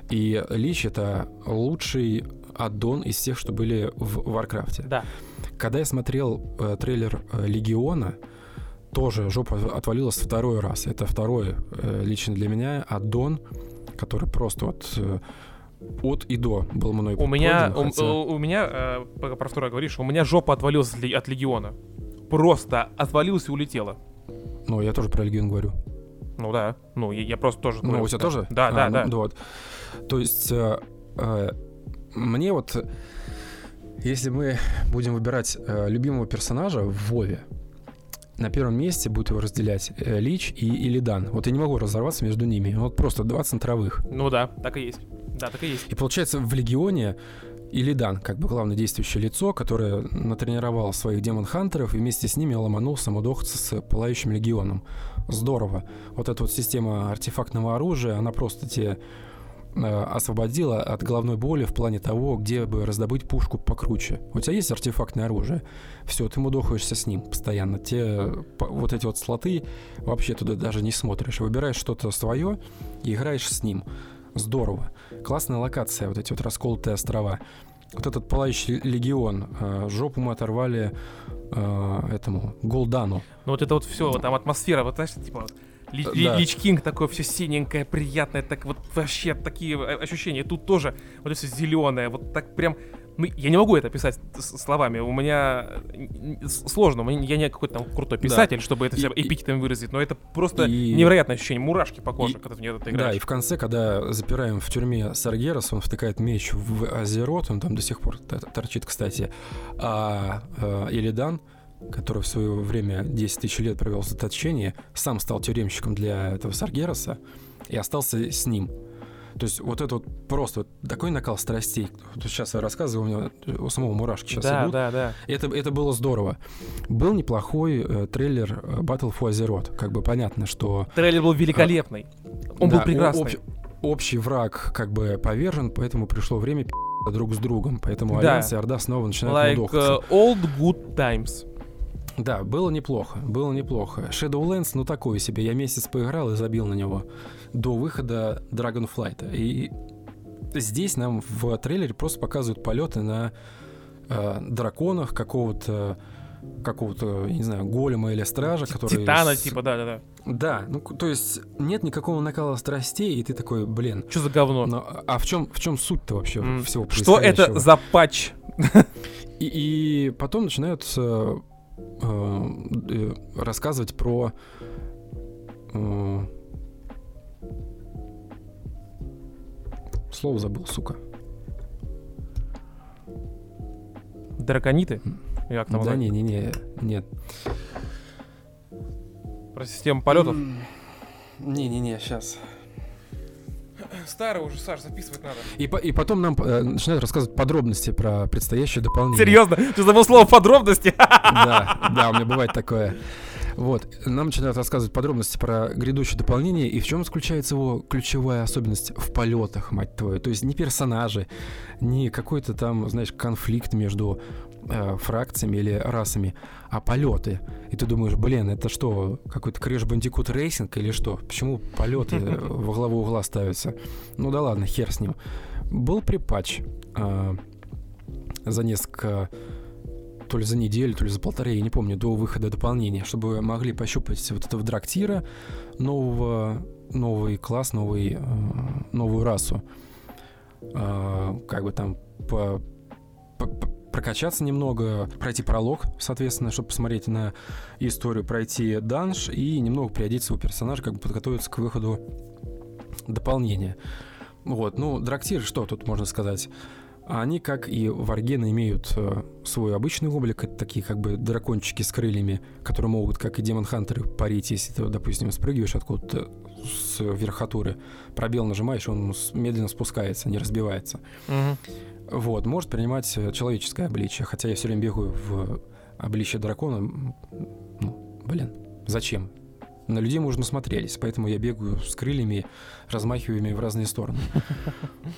И Лич — это лучший аддон из всех, что были в Варкрафте. Да. Когда я смотрел э, трейлер э, Легиона, тоже жопа отвалилась второй раз. Это второй э, лично для меня аддон, который просто вот э, от и до был мной У меня, пройден, хотя- у- у меня, э, пока про второе говоришь, у меня жопа отвалилась от Ле- от Легиона. Просто отвалилась и улетела. Ну, я тоже про Легион говорю. Ну да, ну я, я просто тоже... Ну, у тебя да. тоже? Да, А, да, ну, да. Вот. То есть э, э, мне вот, если мы будем выбирать э, любимого персонажа в Вове, на первом месте будет его разделять э, Лич и Илидан. Вот я не могу разорваться между ними. Вот просто два центровых. Ну да, так и есть. Да, так и есть. И получается, в Легионе Илидан, как бы главное действующее лицо, которое натренировал своих демон-хантеров и вместе с ними ломанул самодохца с Пылающим Легионом. Здорово. Вот эта вот система артефактного оружия, она просто тебе э, освободила от головной боли в плане того, где бы раздобыть пушку покруче. У тебя есть артефактное оружие, все, ты мудохаешься с ним постоянно. Те вот эти вот слоты вообще туда даже не смотришь. Выбираешь что-то свое и играешь с ним. Здорово. Классная локация, вот эти вот расколотые острова. Вот этот пылающий легион. э, жопу мы оторвали э, этому Голдану. Ну вот это вот все, там атмосфера, вот знаешь, типа вот, Ли- Да. Ли- Лич Кинг такое все синенькое, приятное, так вот вообще такие э, ощущения. Тут тоже вот это все зеленое, вот так прям Ну, я не могу это писать словами. У меня н- сложно. Я не какой-то там крутой писатель, чтобы это все эпитетами выразить, но это просто И- невероятное ощущение. Мурашки по коже, И- когда в нее это Да, играешь. и в конце, когда запираем в тюрьме Саргерас, он втыкает меч в Азерот, он там до сих пор торчит, кстати. А э, Илидан, который в свое время 10 тысяч лет провел в заточении, сам стал тюремщиком для этого Саргераса и остался с ним. То есть вот это вот просто такой накал страстей. Сейчас я рассказываю, у меня у самого мурашки сейчас да, идут. да, да. Это, это было здорово. Был неплохой э, трейлер э, Battle for Azeroth. Как бы понятно, что Трейлер был великолепный. Он был да, о- прекрасный. общ- общий враг как бы повержен, поэтому пришло время друг с другом. Поэтому Да. Альянс и Орда снова начинают Like uh, old good times. Да, было неплохо, было неплохо. Shadowlands, ну такое себе. Я месяц поиграл и забил на него до выхода Dragonflight. И здесь нам в трейлере просто показывают полеты на э, драконах какого-то какого-то, не знаю, голема или стража, который... Титана, с- типа, да-да-да. Да, ну, то есть нет никакого накала страстей, и ты такой, блин, Что за говно? ну, а в чем, в чем суть-то вообще М, всего Что это за патч? И, и потом начинают э, э, рассказывать про э, слово забыл, сука. Дракониты? Как там да не, не, не, нет. Про систему полетов? Не, не, не, сейчас. Старый уже, Саш, записывать надо. И, по- и потом нам э, начинают рассказывать подробности про предстоящее дополнение. Серьезно? Ты забыл слово подробности? Да, да, у меня бывает такое. Вот, нам начинают рассказывать подробности про грядущее дополнение и в чем заключается его ключевая особенность в полетах, мать твою. То есть не персонажи, не какой-то там, знаешь, конфликт между э, фракциями или расами, а полеты. И ты думаешь, блин, это что, какой-то Crash Bandicoot Racing или что? Почему полеты э, во главу угла ставятся? Ну да ладно, хер с ним. Был припатч э, за несколько то ли за неделю, то ли за полторы, я не помню, до выхода дополнения, чтобы могли пощупать вот этого драктира, нового, новый класс, новый, э, новую расу. Э, как бы там по- по- прокачаться немного, пройти пролог, соответственно, чтобы посмотреть на историю, пройти данж и немного приодеть своего персонажа, как бы подготовиться к выходу дополнения. Вот, ну, драктир, что тут можно сказать? Они, как и варгены, имеют э, свой обычный облик. Это такие как бы дракончики с крыльями, которые могут, как и демон-хантеры, парить, если ты, допустим, спрыгиваешь откуда-то с верхотуры, пробел нажимаешь, он медленно спускается, не разбивается. Мгм. Вот, может принимать э, человеческое обличие, хотя я все время бегаю в обличие дракона. Ну, блин, зачем? На людей мы уже насмотрелись, поэтому я бегаю с крыльями, размахиваю ими в разные стороны.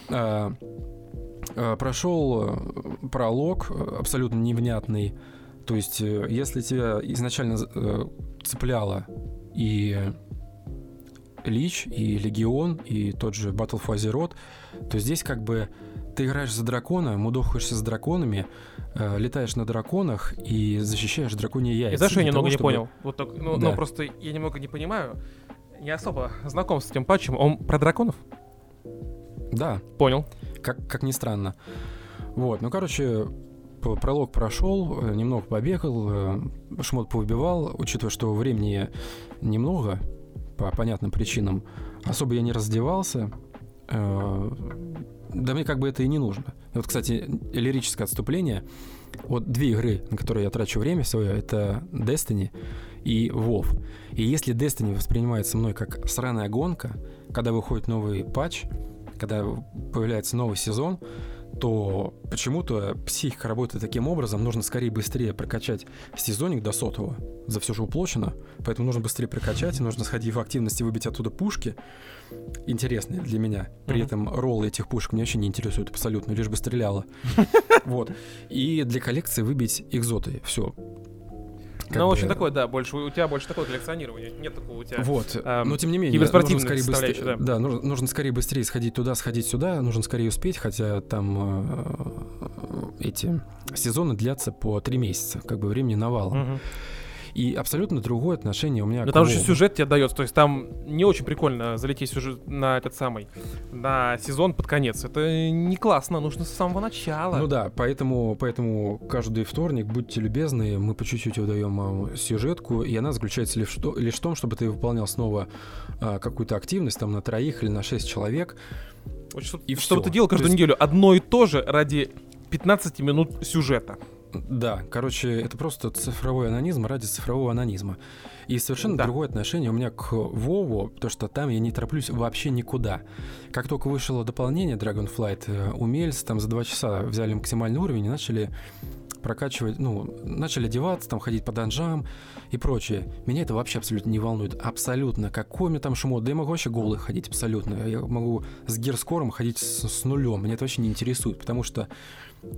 А, а, Прошел э, пролог, э, абсолютно невнятный. То есть, если тебя изначально цепляло и Лич, и Легион, и тот же Battle for Azeroth, то здесь как бы ты играешь за дракона, мудохаешься с драконами, э, летаешь на драконах и защищаешь драконьи яйца. И знаешь, что я немного того, не чтобы- понял? Вот так, ну, Да. ну, просто я немного не понимаю. Не особо знаком с этим патчем. Он про драконов? Да, Понял. как, как ни странно. Вот, ну, короче, пролог прошел, э, немного побегал, э, шмот повыбивал, учитывая, что времени немного, по понятным причинам, особо я не раздевался, э, да мне как бы это и не нужно. Вот, кстати, лирическое отступление. Вот две игры, на которые я трачу время свое, это Destiny и WoW. И если Destiny воспринимается мной как сраная гонка, когда выходит новый патч, когда появляется новый сезон, то почему-то психика работает таким образом, нужно скорее быстрее прокачать сезонник до сотого, за все же уплочено, поэтому нужно быстрее прокачать, нужно сходить в активность и выбить оттуда пушки, интересные для меня. При Мгм. этом роллы этих пушек меня вообще не интересуют абсолютно, лишь бы стреляло. Вот. И для коллекции выбить экзоты, все. ну, в общем, такое, да, больше у тебя больше такое коллекционирование. Нет такого у тебя. Вот, эм, но тем не менее, нужно скорее быстрее, да, нужно, нужно скорее быстрее сходить туда, сходить сюда, нужно скорее успеть, хотя там э, эти сезоны длятся по три месяца, как бы времени навалом. Мгм. И абсолютно другое отношение у меня Но к там же сюжет тебе дается, то есть там не очень прикольно залететь сюжет на этот самый, на сезон под конец. Это не классно, нужно с самого начала. Ну да, поэтому, поэтому каждый вторник, будьте любезны, мы по чуть-чуть выдаем вам сюжетку, и она заключается лишь, в то- лишь в том, чтобы ты выполнял снова а, какую-то активность там на троих или на шесть человек. Вот что, и всё. ты делал То каждую есть- неделю одно и то же ради 15 минут сюжета. Да, короче, это просто цифровой анонизм ради цифрового анонизма. И совершенно Да. другое отношение у меня к Вову, потому что там я не тороплюсь вообще никуда. Как только вышло дополнение Dragonflight, э, умельцы там за два часа взяли максимальный уровень и начали прокачивать, ну, начали одеваться, там ходить по данжам и прочее. Меня это вообще абсолютно не волнует. Абсолютно. Какой мне там шмот? Да я могу вообще голый ходить абсолютно. Я могу с гирскором ходить с, с нулем. Меня это вообще не интересует, потому что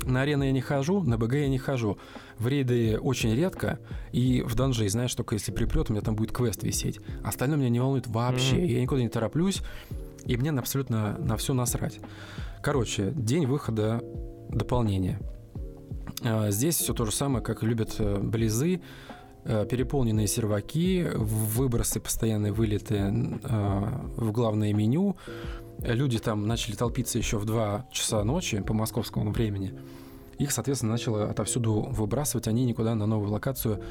на арены я не хожу, на БГ я не хожу. В рейды очень редко, и в данжи, знаешь, только если припрет, у меня там будет квест висеть. Остальное меня не волнует вообще. Мгм. Я никуда не тороплюсь, и мне абсолютно на все насрать. Короче, день выхода дополнения. А, Здесь все то же самое, как любят э, близы. Э, Переполненные серваки, выбросы, постоянные вылеты э, в главное меню. Э, Люди там начали толпиться еще в 2 часа ночи по московскому времени. Их, соответственно, начало отовсюду выбрасывать. Они никуда на новую локацию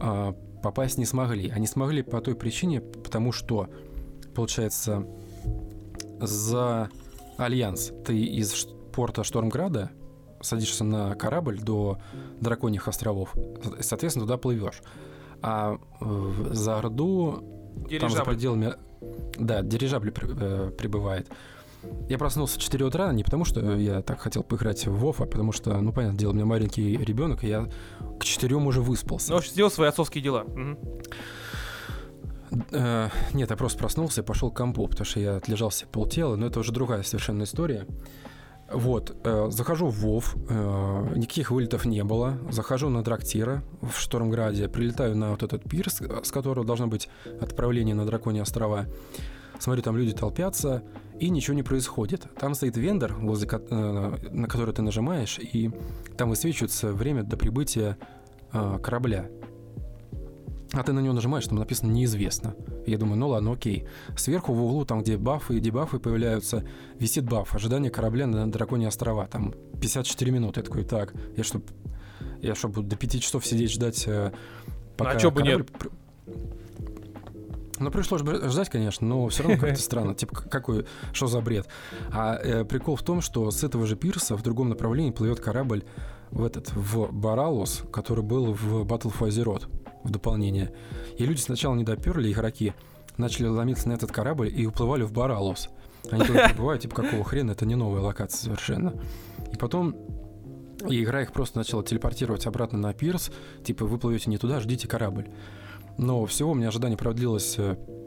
а, попасть не смогли. Они смогли по той причине, потому что, получается, за Альянс ты из порта Штормграда садишься на корабль до Драконьих островов, соответственно, туда плывешь. А э, за Орду там за пределами... Да, дирижабль э, прибывает. Я проснулся в 4 утра не потому, что я так хотел поиграть в Вов, а потому что, ну, понятное дело, у меня маленький ребенок, и я к 4 уже выспался. Ну, сделал свои отцовские дела. Э, нет, я просто проснулся и пошел к компу, потому что я отлежался полтела, но это уже другая совершенно история. Вот, э, захожу в Вов, э, никаких вылетов не было. Захожу на Драктира в Штормграде, прилетаю на вот этот пирс, с которого должно быть отправление на Драконьи острова. Смотрю, там люди толпятся, и ничего не происходит. Там стоит вендор, возле, э, на который ты нажимаешь, и там высвечивается время до прибытия э, корабля. А ты на него нажимаешь, там написано «неизвестно». Я думаю, ну ладно, окей. Сверху в углу, там, где бафы и дебафы появляются, висит баф «Ожидание корабля на Драконьи острова». Там 54 минуты. Я такой, так, я что, я что, буду до 5 часов сидеть ждать, э, пока а чё бы пр- Ну, пришлось бы ждать, конечно, но все равно как-то странно. Типа, какой, что за бред? А э, прикол в том, что с этого же пирса в другом направлении плывет корабль в этот, в Баралус, который был в Battle for Azeroth в дополнение. И люди сначала не доперли, игроки начали ломиться на этот корабль и уплывали в Баралус. Они туда прибывают, типа, какого хрена, это не новая локация совершенно. И потом и игра их просто начала телепортировать обратно на пирс, типа, вы плывете не туда, ждите корабль. Но всего у меня ожидание продлилось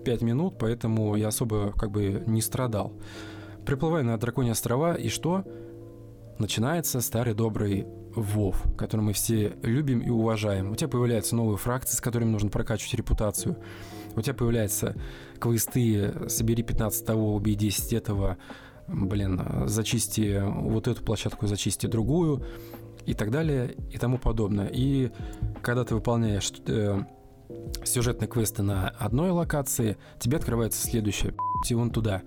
5 минут, поэтому я особо как бы не страдал. Приплываю на Драконьи острова, и что? Начинается старый добрый Вов, который мы все любим и уважаем. У тебя появляются новые фракции, с которыми нужно прокачивать репутацию. У тебя появляются квесты «Собери 15 того, убей 10 этого», блин, зачисти вот эту площадку, зачисти другую и так далее и тому подобное. И когда ты выполняешь э, сюжетные квесты на одной локации, тебе открывается следующая, идти вон туда.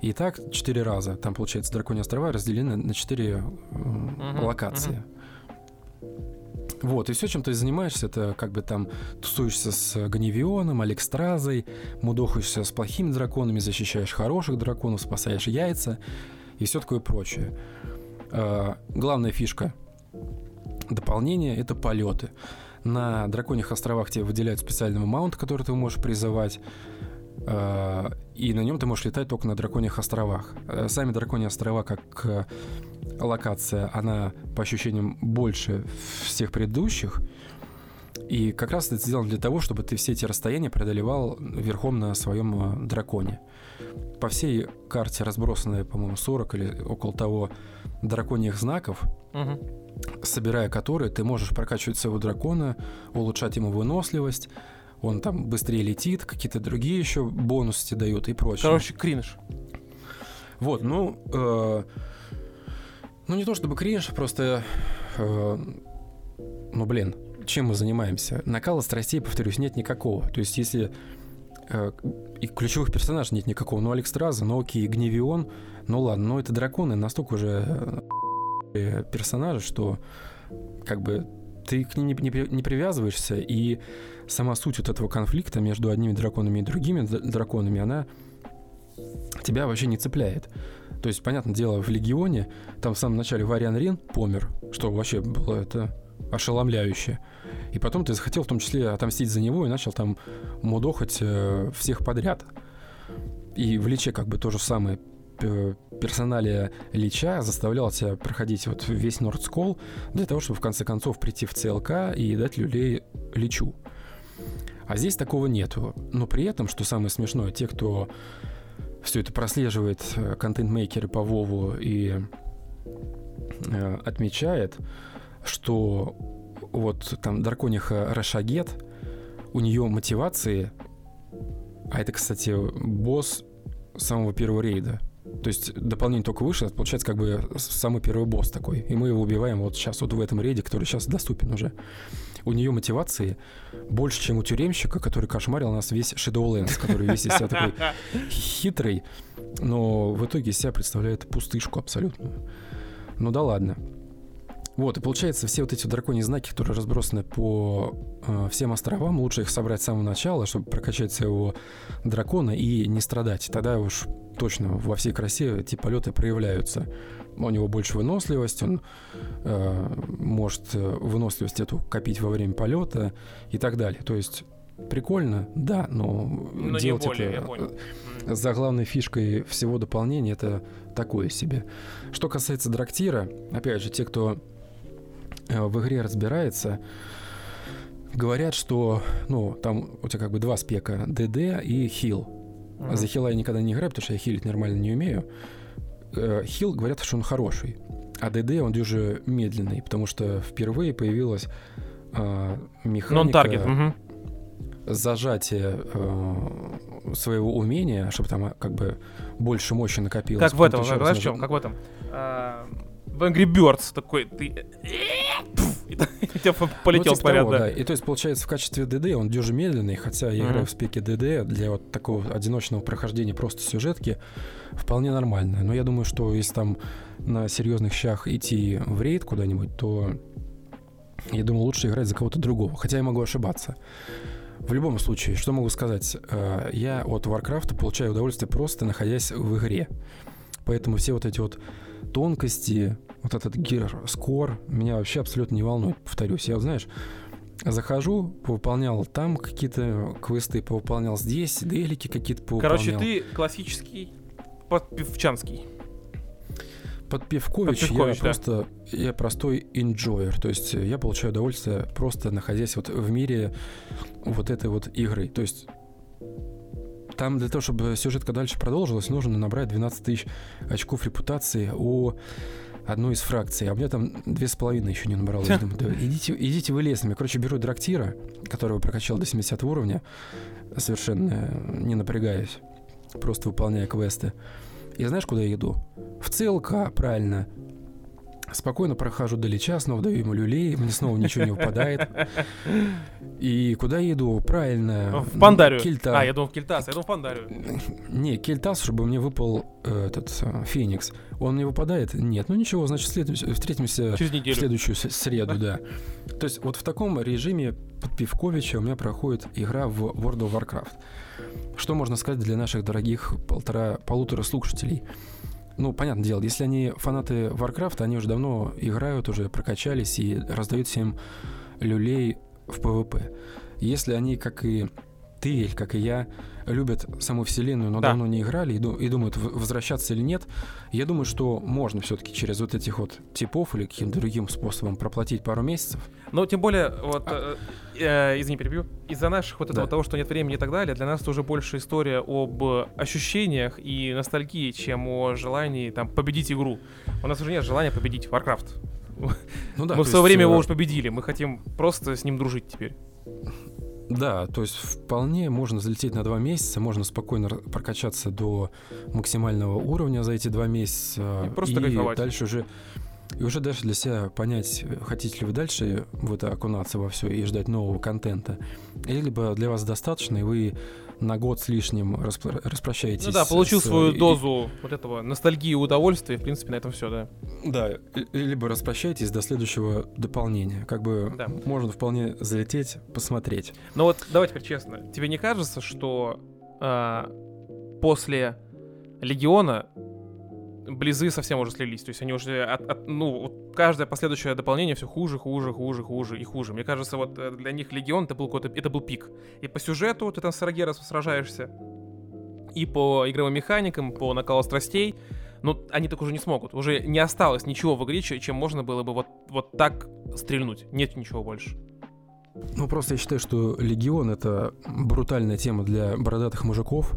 И так четыре раза. Там, получается, Драконьи острова разделены на четыре э, локации. Вот, и все, чем ты занимаешься, это как бы там тусуешься с Ганевионом, Алекстразой, мудохаешься с плохими драконами, защищаешь хороших драконов, спасаешь яйца и все такое прочее. Э, главная фишка дополнения — это полеты. На Драконьих островах тебе выделяют специальный маунт, который ты можешь призывать, и на нем ты можешь летать только на Драконьих островах. Э, Сами Драконьи острова, как э, локация, она по ощущениям больше всех предыдущих. И как раз это сделано для того, чтобы ты все эти расстояния преодолевал верхом на своем э, драконе. По всей карте разбросаны, по-моему, 40 или около того драконьих знаков, Мгм. собирая которые ты можешь прокачивать своего дракона, улучшать ему выносливость, он там быстрее летит, какие-то другие еще бонусы дают и прочее. Короче, кринж. Вот, ну, э, ну не то чтобы кринж, просто, э, ну блин, чем мы занимаемся? Накала страстей, повторюсь, нет никакого. То есть если э, и ключевых персонажей нет никакого. Ну, Алекс Страза, ну окей, Гневион, ну ладно, но это драконы настолько уже э, персонажи, что как бы ты к ним не, не, не привязываешься, и сама суть вот этого конфликта между одними драконами и другими драконами, она тебя вообще не цепляет. То есть, понятное дело, в Легионе, там в самом начале Вариан Рин помер, что вообще было это ошеломляюще. И потом ты захотел в том числе отомстить за него и начал там мудохать э, всех подряд. И в Личе как бы то же самое персоналия Лича заставлял тебя проходить вот весь Нордскол для того, чтобы в конце концов прийти в ЦЛК и дать люлей Личу. А здесь такого нету. Но при этом, что самое смешное, те, кто все это прослеживает, э, контент-мейкеры по Вову и э, отмечает, что вот там дракониха Рашагет, у нее мотивации, а это, кстати, босс самого первого рейда. То есть дополнение только выше, получается как бы самый первый босс такой. И мы его убиваем вот сейчас, вот в этом рейде, который сейчас доступен уже. У нее мотивации больше, чем у тюремщика, который кошмарил нас весь Shadowlands, который весь из себя такой хитрый, но в итоге из себя представляет пустышку абсолютную. Ну да ладно. Вот, и получается, все вот эти драконьи знаки, которые разбросаны по э, всем островам, лучше их собрать с самого начала, чтобы прокачать своего дракона и не страдать. Тогда уж точно во всей красе эти полеты проявляются. У него больше выносливость, он э, может э, выносливость эту копить во время полета и так далее. То есть прикольно, да, но, но делать более, это я понял. за главной фишкой всего дополнения это такое себе. Что касается Драктира, опять же, те, кто в игре разбирается, говорят, что, ну, там у тебя как бы два спека, ДД и хил. Mm-hmm. За хила я никогда не играю, потому что я хилить нормально не умею. Э, хил говорят, что он хороший, а ДД он уже медленный, потому что впервые появилась э, механика... Non-target, зажатие э, своего умения, чтобы там как бы больше мощи накопилось. Как в этом, знаешь, в чем? Как в этом? А, в Angry Birds такой, ты... И тебя полетел ну, снаряд, того, да. И то есть, получается, в качестве ДД он дюже медленный, хотя я играю в спеке ДД для вот такого одиночного прохождения просто сюжетки вполне нормально. Но я думаю, что если там на серьезных щах идти в рейд куда-нибудь, то я думаю, лучше играть за кого-то другого. Хотя я могу ошибаться. В любом случае, что могу сказать? Э, я от Warcraft получаю удовольствие просто находясь в игре. Поэтому все вот эти вот тонкости, вот этот гир скор меня вообще абсолютно не волнует, повторюсь. Я, вот, знаешь, захожу, выполнял там какие-то квесты, повыполнял здесь, делики какие-то повыполнял. Короче, ты классический подпевчанский. Подпевкович, Подпевкович я да. просто я простой enjoyer, то есть я получаю удовольствие просто находясь вот в мире вот этой вот игры. То есть там для того, чтобы сюжетка дальше продолжилась, нужно набрать 12 тысяч очков репутации у одной из фракций, а у меня там две с половиной еще не набралось. Думаю, да, идите, идите вы лесом. Я, короче, беру Драктира, которого прокачал до 70 уровня, совершенно не напрягаясь, просто выполняя квесты. И знаешь, куда я иду? В ЦЛК, правильно. Спокойно прохожу до Лича, снова даю ему люлей, мне снова ничего не выпадает. И куда я иду? Правильно. В Пандарию. Кельта. А, я думал в Кельтас, я думал в Пандарию. Не, Кельтас, чтобы мне выпал э, этот э, Феникс. Он не выпадает? Нет. Ну ничего, значит, след... встретимся Через неделю. в следующую среду, да. То есть вот в таком режиме под Пивковича у меня проходит игра в World of Warcraft. Что можно сказать для наших дорогих полтора, полутора слушателей? ну, понятное дело, если они фанаты Warcraft, они уже давно играют, уже прокачались и раздают всем люлей в PvP. Если они, как и ты, как и я, любят саму вселенную, но да. давно не играли и, и думают, возвращаться или нет, я думаю, что можно все-таки через вот этих вот типов или каким-то другим способом проплатить пару месяцев. Ну, тем более, вот, а... э, э, извини, перебью, из-за наших вот этого да. того, что нет времени и так далее, для нас это уже больше история об ощущениях и ностальгии, чем о желании там победить игру. У нас уже нет желания победить Warcraft. Ну да, мы в свое время его э, уже победили, мы хотим просто с ним дружить теперь. Да, то есть вполне можно залететь на два месяца, можно спокойно прокачаться до максимального уровня за эти два месяца. И просто и дальше уже И уже дальше для себя понять, хотите ли вы дальше в это окунаться во все и ждать нового контента, или либо для вас достаточно, и вы на год с лишним распро- распрощаетесь. Ну да, получил с- свою и- дозу вот этого ностальгии и удовольствия, в принципе, на этом все, да. Да, и- и либо распрощайтесь до следующего дополнения. Как бы Да. можно вполне залететь, посмотреть. Но вот давай теперь честно, тебе не кажется, что а, после Легиона Близы совсем уже слились, то есть они уже, от, от- ну, каждое последующее дополнение все хуже, хуже, хуже, хуже и хуже. Мне кажется, вот э, для них Легион это был какой-то, это был пик. И по сюжету ты там с Арагеросом сражаешься, и по игровым механикам, по накалу страстей, ну, они так уже не смогут. Уже не осталось ничего в игре, че- чем можно было бы вот, вот так стрельнуть. Нет ничего больше. Ну, просто я считаю, что Легион — это брутальная тема для бородатых мужиков,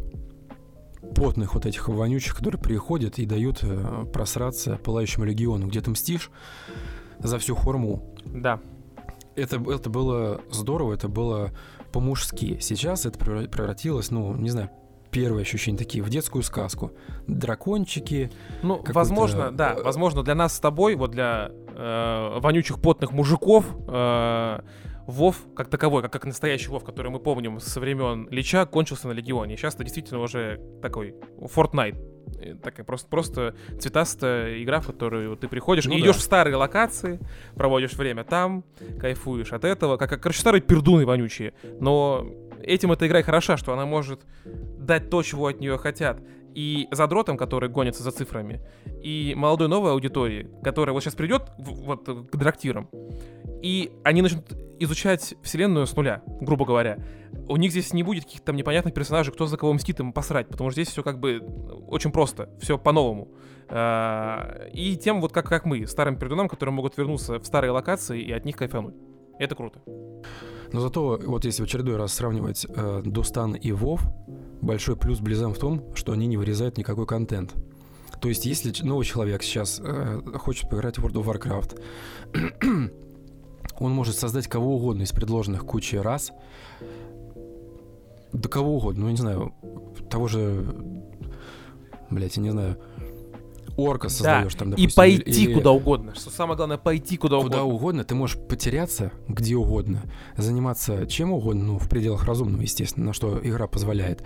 потных вот этих вонючих, которые приходят и дают э, просраться пылающему Легиону, где ты мстишь за всю хорму. Да. Это, это было здорово, это было по-мужски. Сейчас это превра- превратилось, ну, не знаю, первые ощущения такие, в детскую сказку. Дракончики, Ну, возможно, да, э, возможно, для нас с тобой, вот для э, вонючих потных мужиков, э, Вов, как таковой, как, как настоящий Вов, который мы помним со времен Лича, кончился на Легионе. Сейчас это действительно уже такой Fortnite. Такая просто, просто цветастая игра, в которую ты приходишь Ну и да. идешь в старые локации, проводишь время там, кайфуешь от этого, как, как короче, старые пердуны вонючие. Но этим эта игра и хороша, что она может дать то, чего от нее хотят. И задротам, которые гонятся за цифрами, и молодой новой аудитории, которая вот сейчас придет в- вот к драктирам, и они начнут изучать вселенную с нуля, грубо говоря. У них здесь не будет каких-то там непонятных персонажей, кто за кого мстит им посрать, потому что здесь все как бы очень просто, все по-новому. А, И тем вот как, как мы, старым пердунам, которые могут вернуться в старые локации и от них кайфануть. Это круто. Но зато, вот если в очередной раз сравнивать э, Достан и Вов, большой плюс Близам в том, что они не вырезают никакой контент. То есть, если новый человек сейчас э, хочет поиграть в World of Warcraft, он может создать кого угодно из предложенных кучи раз. Да кого угодно, ну, не знаю, того же, блять, я не знаю, орка создаешь там, и допустим, пойти или- куда угодно. Что самое главное, пойти куда, Куда угодно. угодно, ты можешь потеряться где угодно, заниматься чем угодно, ну, в пределах разумного, естественно, на что игра позволяет.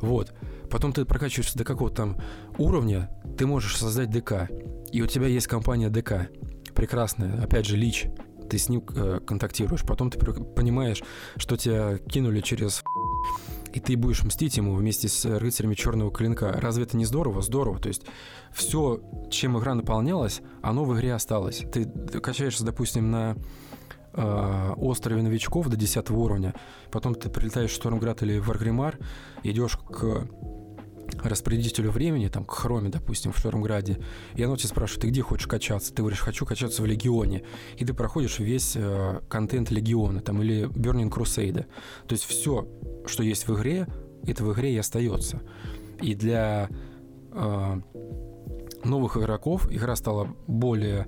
Вот. Потом ты прокачиваешься до какого-то там уровня, ты можешь создать ДК. И у тебя есть компания ДК. Прекрасная. Опять же, Лич. Ты с ним э, контактируешь. Потом ты понимаешь, что тебя кинули через и ты будешь мстить ему вместе с рыцарями черного клинка. Разве это не здорово? Здорово. То есть все, чем игра наполнялась, оно в игре осталось. Ты качаешься, допустим, на э, острове новичков до 10 уровня, потом ты прилетаешь в Штормград или в Аргримар, идешь к распорядителю времени, там, к Хроме, допустим, в Штормграде, и оно тебя спрашивает, ты где хочешь качаться? Ты говоришь, хочу качаться в Легионе. И ты проходишь весь э, контент Легиона, там, или Burning Crusade. То есть все, что есть в игре, это в игре и остается. И для э, новых игроков игра стала более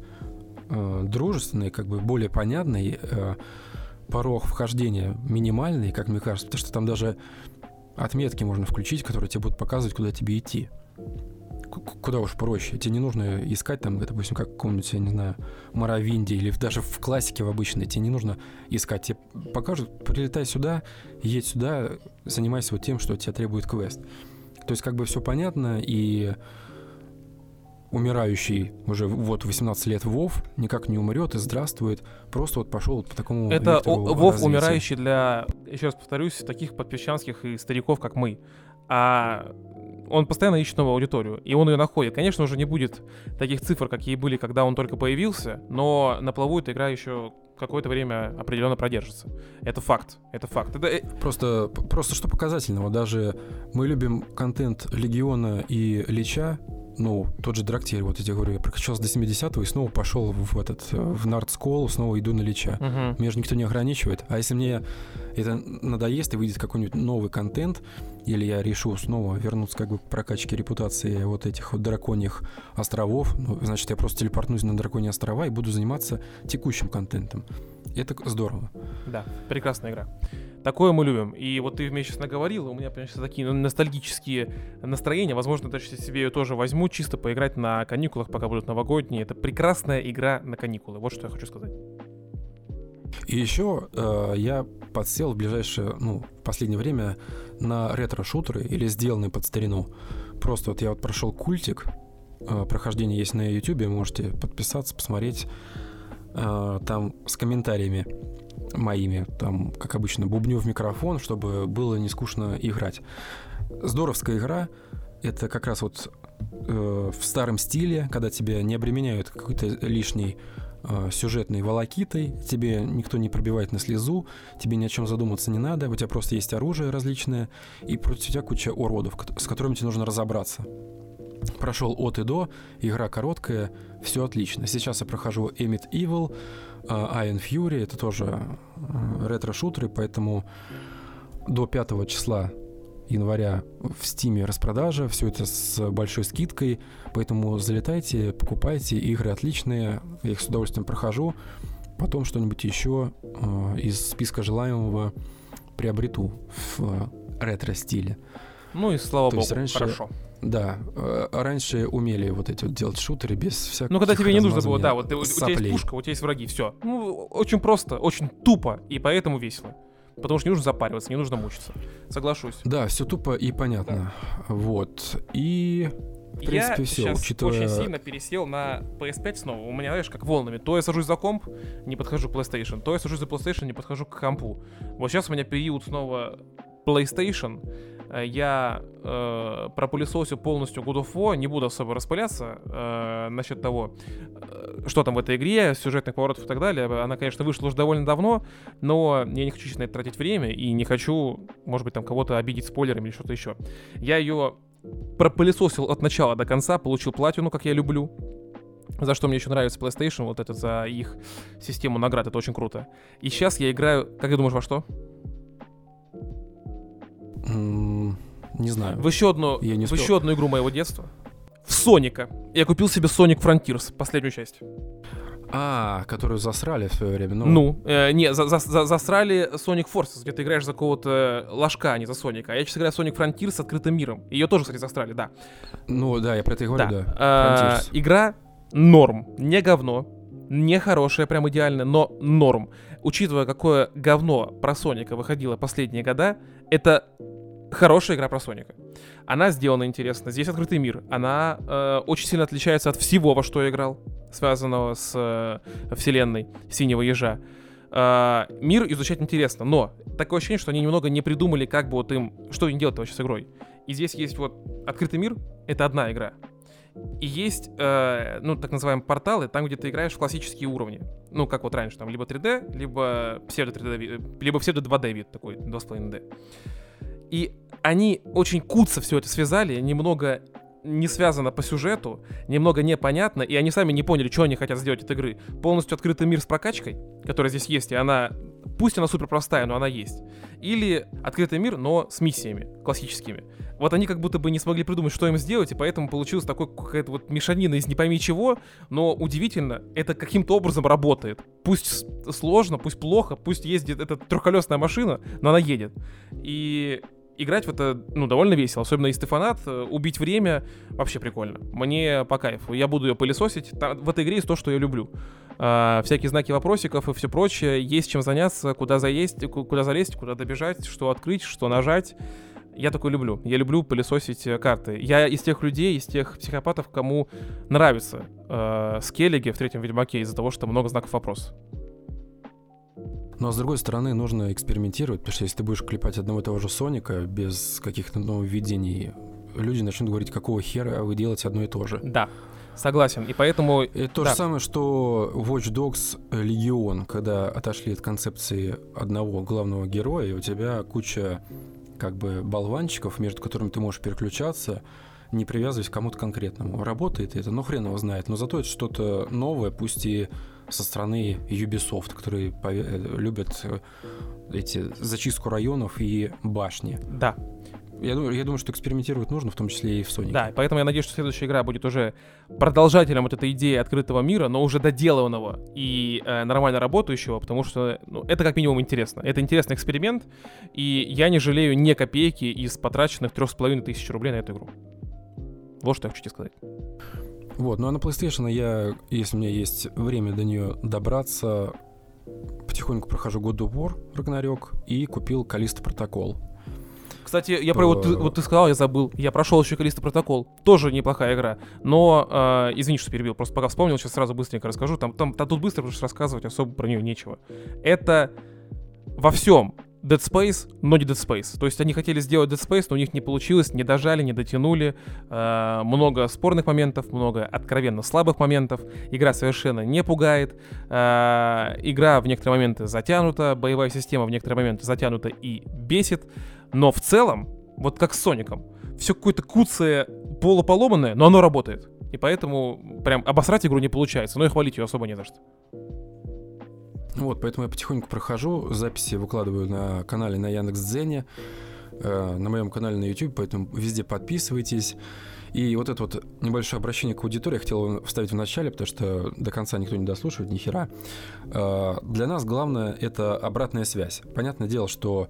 э, дружественной, как бы более понятной, э, порог вхождения минимальный, как мне кажется, потому что там даже отметки можно включить, которые тебе будут показывать, куда тебе идти. К- Куда уж проще. Тебе не нужно искать там, допустим, как каком-нибудь, я не знаю, Моровинде или даже в классике в обычной. Тебе не нужно искать. Тебе покажут, прилетай сюда, едь сюда, занимайся вот тем, что тебе требует квест. То есть как бы все понятно, и умирающий уже вот 18 лет Вов никак не умрет и здравствует. Просто вот пошел вот по такому Это о- Вов развития. умирающий для, еще раз повторюсь, таких подпесчанских и стариков, как мы. А он постоянно ищет новую аудиторию, и он ее находит. Конечно, уже не будет таких цифр, какие были, когда он только появился, но на плаву эта игра еще какое-то время определенно продержится. Это факт. Это факт. Это, э, Просто, просто что показательного, даже мы любим контент Легиона и Лича, ну, тот же Драктир, вот я тебе говорю, я прокачался до 70-го и снова пошел в этот, э, в Нардскол, снова иду на Лича. мгм. Меня же никто не ограничивает. А если мне это надоест и выйдет какой-нибудь новый контент, или я решу снова вернуться как бы к прокачке репутации вот этих вот драконьих островов, ну, значит, я просто телепортнусь на драконьи острова и буду заниматься текущим контентом. Это здорово. Да, прекрасная игра. Такое мы любим. И вот ты мне сейчас наговорил, у меня, понимаешь, такие ну, ностальгические настроения. Возможно, даже себе ее тоже возьму, чисто поиграть на каникулах, пока будут новогодние. Это прекрасная игра на каникулы. Вот что я хочу сказать. И еще э, я подсел в ближайшее, ну, в последнее время на ретро-шутеры или сделанные под старину. Просто вот я вот прошел культик, э, прохождение есть на YouTube, можете подписаться, посмотреть. Э, там с комментариями моими, там, как обычно, бубню в микрофон, чтобы было не скучно играть. Здоровская игра — это как раз вот э, в старом стиле, когда тебя не обременяют какой-то лишней э, сюжетной волокитой, тебе никто не пробивает на слезу, тебе ни о чем задуматься не надо, у тебя просто есть оружие различное, и против тебя куча уродов, с которыми тебе нужно разобраться. Прошел от и до, игра короткая, все отлично. Сейчас я прохожу Emit Evil, uh, Iron Fury, это тоже uh, ретро-шутеры, поэтому до 5 числа января в Стиме распродажа, все это с большой скидкой, поэтому залетайте, покупайте, игры отличные, я их с удовольствием прохожу, потом что-нибудь еще э, из списка желаемого приобрету в ретро-стиле. Ну и слава То богу, раньше, хорошо. Да, э, раньше умели вот эти вот делать шутеры без всяких Ну, когда тебе не нужно было, да, вот ты, у тебя есть пушка, у тебя есть враги, все. Ну, очень просто, очень тупо, и поэтому весело. Потому что не нужно запариваться, не нужно мучиться. Соглашусь. Да, все тупо и понятно. Да. Вот. И в принципе, я все, сейчас учитывая... очень сильно пересел на PS5 снова. У меня, знаешь, как волнами. То я сажусь за комп, не подхожу к PlayStation, то я сажусь за PlayStation, не подхожу к компу. Вот сейчас у меня период снова PlayStation. Э, я э, пропылесосил полностью God of War, не буду особо распыляться э, насчет того, э, что там в этой игре, сюжетных поворотов и так далее. Она, конечно, вышла уже довольно давно, но я не хочу сейчас на это тратить время и не хочу, может быть, там кого-то обидеть спойлерами или что-то еще. Я ее пропылесосил от начала до конца, получил платину, как я люблю. За что мне еще нравится PlayStation, вот это за их систему наград, это очень круто. И сейчас я играю, как ты думаешь, во что? Не знаю. В еще одну, я не в еще одну игру моего детства. В Соника. Я купил себе Sonic Frontiers, последнюю часть. А, которую засрали в свое время. Ну, ну э, не, за, за, за, засрали Sonic Forces, где ты играешь за какого-то ложка, а не за Соника. А я сейчас играю Sonic Frontiers с открытым миром. Ее тоже, кстати, засрали, да. Ну, да, я про это и говорю, да. да. А, игра норм, не говно, не хорошая, прям идеально, но норм. Учитывая, какое говно про Соника выходило последние года, это хорошая игра про Соника. Она сделана интересно. Здесь открытый мир. Она э, очень сильно отличается от всего, во что я играл, связанного с э, вселенной Синего Ежа. Э, мир изучать интересно, но такое ощущение, что они немного не придумали, как бы вот им, что им делать вообще с игрой. И здесь есть вот открытый мир, это одна игра. И есть, э, ну, так называемые порталы, там, где ты играешь в классические уровни. Ну, как вот раньше, там, либо 3D, либо псевдо 3D, либо псевдо 2D вид такой, 2,5D. И они очень куца все это связали, немного не связано по сюжету, немного непонятно, и они сами не поняли, что они хотят сделать от игры. Полностью открытый мир с прокачкой, которая здесь есть, и она, пусть она супер простая, но она есть. Или открытый мир, но с миссиями классическими. Вот они как будто бы не смогли придумать, что им сделать, и поэтому получилось такой какая-то вот мешанина из не пойми чего, но удивительно, это каким-то образом работает. Пусть сложно, пусть плохо, пусть ездит эта трехколесная машина, но она едет. И играть в это, ну, довольно весело. Особенно если ты фанат, э, убить время вообще прикольно. Мне по кайфу. Я буду ее пылесосить. Там, в этой игре есть то, что я люблю. А, всякие знаки вопросиков и все прочее. Есть чем заняться, куда заесть, куда залезть, куда добежать, что открыть, что нажать. Я такое люблю. Я люблю пылесосить э, карты. Я из тех людей, из тех психопатов, кому нравится э, скеллиги в третьем Ведьмаке из-за того, что много знаков вопроса. Но с другой стороны, нужно экспериментировать, потому что если ты будешь клепать одного и того же Соника без каких-то нововведений, люди начнут говорить, какого хера вы делаете одно и то же. Да. Согласен, и поэтому... И то да. же самое, что Watch Dogs Легион, когда отошли от концепции одного главного героя, и у тебя куча как бы болванчиков, между которыми ты можешь переключаться, не привязываясь к кому-то конкретному. Работает это, но хрен его знает. Но зато это что-то новое, пусть и со стороны Ubisoft, которые э, любят э, эти зачистку районов и башни. Да. Я думаю, я думаю, что экспериментировать нужно, в том числе и в Sonic. Да, поэтому я надеюсь, что следующая игра будет уже продолжателем вот этой идеи открытого мира, но уже доделанного и э, нормально работающего, потому что ну, это как минимум интересно. Это интересный эксперимент, и я не жалею ни копейки из потраченных трех с половиной тысяч рублей на эту игру. Вот что я хочу тебе сказать. Вот, ну а на PlayStation я, если у меня есть время до нее добраться, потихоньку прохожу God of War, Ragnarok, и купил Калиста Протокол. Кстати, я про вот вот ты сказал, я забыл. Я прошел еще Калиста Протокол. Тоже неплохая игра. Но, э, извини, что перебил. Просто пока вспомнил, сейчас сразу быстренько расскажу. Там, там, там тут быстро, потому что рассказывать особо про нее нечего. Это во всем Dead Space, но не Dead Space. То есть они хотели сделать Dead Space, но у них не получилось, не дожали, не дотянули. Э, много спорных моментов, много откровенно слабых моментов. Игра совершенно не пугает. Э, игра в некоторые моменты затянута, боевая система в некоторые моменты затянута и бесит. Но в целом, вот как с Соником, все какое-то куцое, полуполоманное, но оно работает. И поэтому прям обосрать игру не получается, но и хвалить ее особо не за что. Вот, поэтому я потихоньку прохожу, записи выкладываю на канале на Яндекс.Дзене, э, на моем канале на YouTube, поэтому везде подписывайтесь. И вот это вот небольшое обращение к аудитории я хотел вставить в начале, потому что до конца никто не дослушивает, ни хера. Э, для нас главное — это обратная связь. Понятное дело, что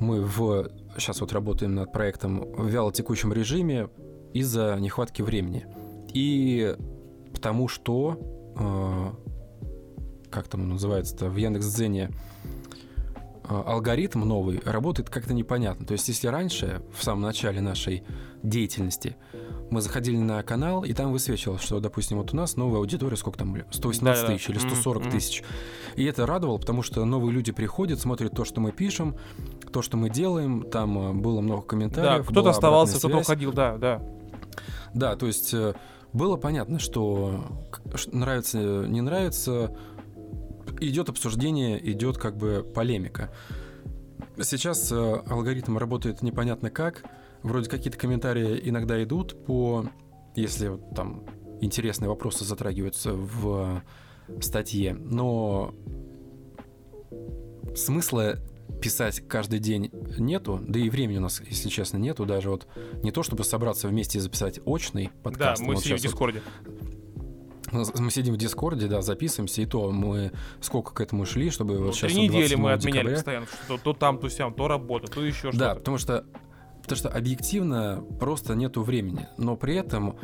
мы в, сейчас вот работаем над проектом в вялотекущем режиме из-за нехватки времени. И потому что, э, как там называется-то, в Яндекс.Дзене э, алгоритм новый работает как-то непонятно. То есть если раньше, в самом начале нашей деятельности, мы заходили на канал, и там высвечивалось, что, допустим, вот у нас новая аудитория, сколько там, 118 да, тысяч да. или 140 mm-hmm. тысяч. И это радовало, потому что новые люди приходят, смотрят то, что мы пишем, то, что мы делаем, там э, было много комментариев. Да, кто-то оставался, кто-то уходил, да, да. Да, то есть э, было понятно, что нравится, не нравится, идет обсуждение, идет как бы полемика. Сейчас э, алгоритм работает непонятно как, Вроде какие-то комментарии иногда идут по, если там интересные вопросы затрагиваются в статье, но смысла писать каждый день нету, да и времени у нас, если честно, нету даже вот не то, чтобы собраться вместе и записать очный подкаст. Да, мы вот сидим в Дискорде. Вот мы сидим в Дискорде, да, записываемся, и то мы сколько к этому шли, чтобы ну, вот сейчас... Три недели мы отменяли декабря... постоянно, что то, то там, то сям, то работа, то еще что-то. Да, потому что Потому что объективно просто нету времени. Но при этом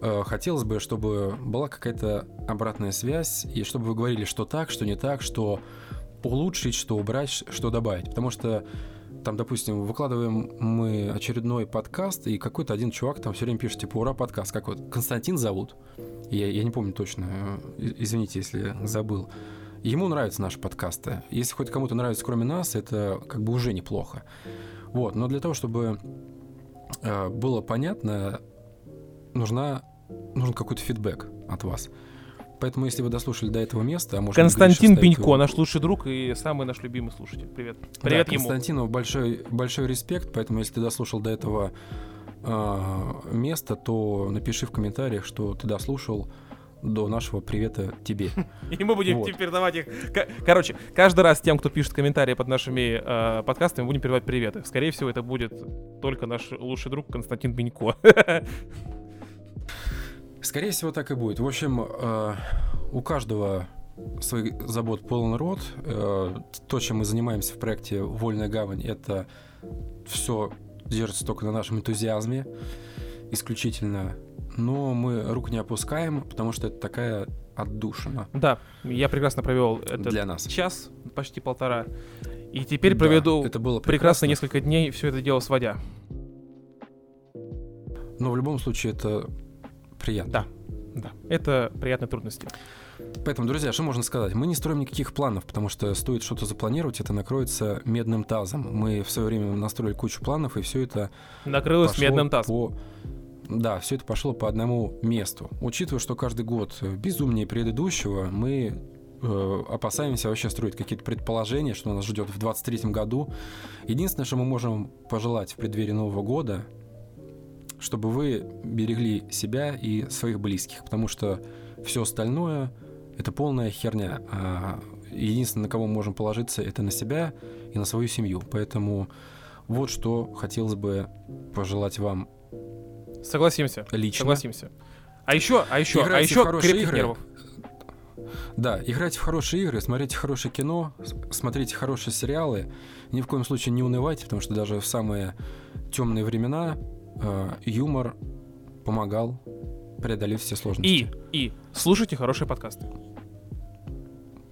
э, хотелось бы, чтобы была какая-то обратная связь, и чтобы вы говорили, что так, что не так, что улучшить, что убрать, что добавить. Потому что там, допустим, выкладываем мы очередной подкаст, и какой-то один чувак там все время пишет, типа, ура, подкаст. Как вот Константин зовут? Я, я не помню точно, э, извините, если забыл. Ему нравятся наши подкасты. Если хоть кому-то нравится, кроме нас, это как бы уже неплохо. Вот, но для того, чтобы э, было понятно, нужна, нужен какой-то фидбэк от вас. Поэтому, если вы дослушали до этого места, а может Константин Пенько, его... наш лучший друг и самый наш любимый слушатель. Привет. Привет да, ему. Константину большой, большой респект, поэтому, если ты дослушал до этого э, места, то напиши в комментариях, что ты дослушал до нашего привета тебе. И мы будем вот. передавать их. Короче, каждый раз тем, кто пишет комментарии под нашими э, подкастами, мы будем передавать приветы. Скорее всего, это будет только наш лучший друг Константин Бенько. Скорее всего, так и будет. В общем, э, у каждого свой забот полон рот. Э, то, чем мы занимаемся в проекте «Вольная гавань», это все держится только на нашем энтузиазме исключительно но мы рук не опускаем, потому что это такая отдушина. Да, я прекрасно провел этот для нас. час, почти полтора. И теперь да, проведу это было прекрасно. прекрасно несколько дней все это дело сводя. Но в любом случае это приятно. Да, да, это приятные трудности. Поэтому, друзья, что можно сказать? Мы не строим никаких планов, потому что стоит что-то запланировать, это накроется медным тазом. Мы в свое время настроили кучу планов, и все это накрылось медным тазом. По да, все это пошло по одному месту. Учитывая, что каждый год безумнее предыдущего, мы э, опасаемся вообще строить какие-то предположения, что нас ждет в 2023 году. Единственное, что мы можем пожелать в преддверии Нового года, чтобы вы берегли себя и своих близких, потому что все остальное это полная херня. А единственное, на кого мы можем положиться, это на себя и на свою семью. Поэтому Вот что хотелось бы пожелать вам Согласимся. лично. Согласимся. А еще, а еще, а Играйте в еще хорошие крепких игры. нервов. Да, играйте в хорошие игры, смотрите хорошее кино, смотрите хорошие сериалы. Ни в коем случае не унывайте, потому что даже в самые темные времена э, юмор помогал преодолеть все сложности. И, и слушайте хорошие подкасты.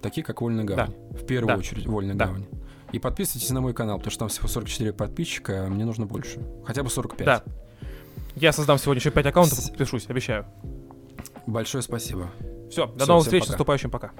Такие, как «Вольная гавань». В первую Да. очередь «Вольная Да. гавань». И подписывайтесь на мой канал, потому что там всего 44 подписчика, а мне нужно больше. Хотя бы 45. Да. Я создам сегодня еще 5 аккаунтов, подпишусь, обещаю. Большое спасибо. Все, до Всё, новых встреч, пока. наступающим пока.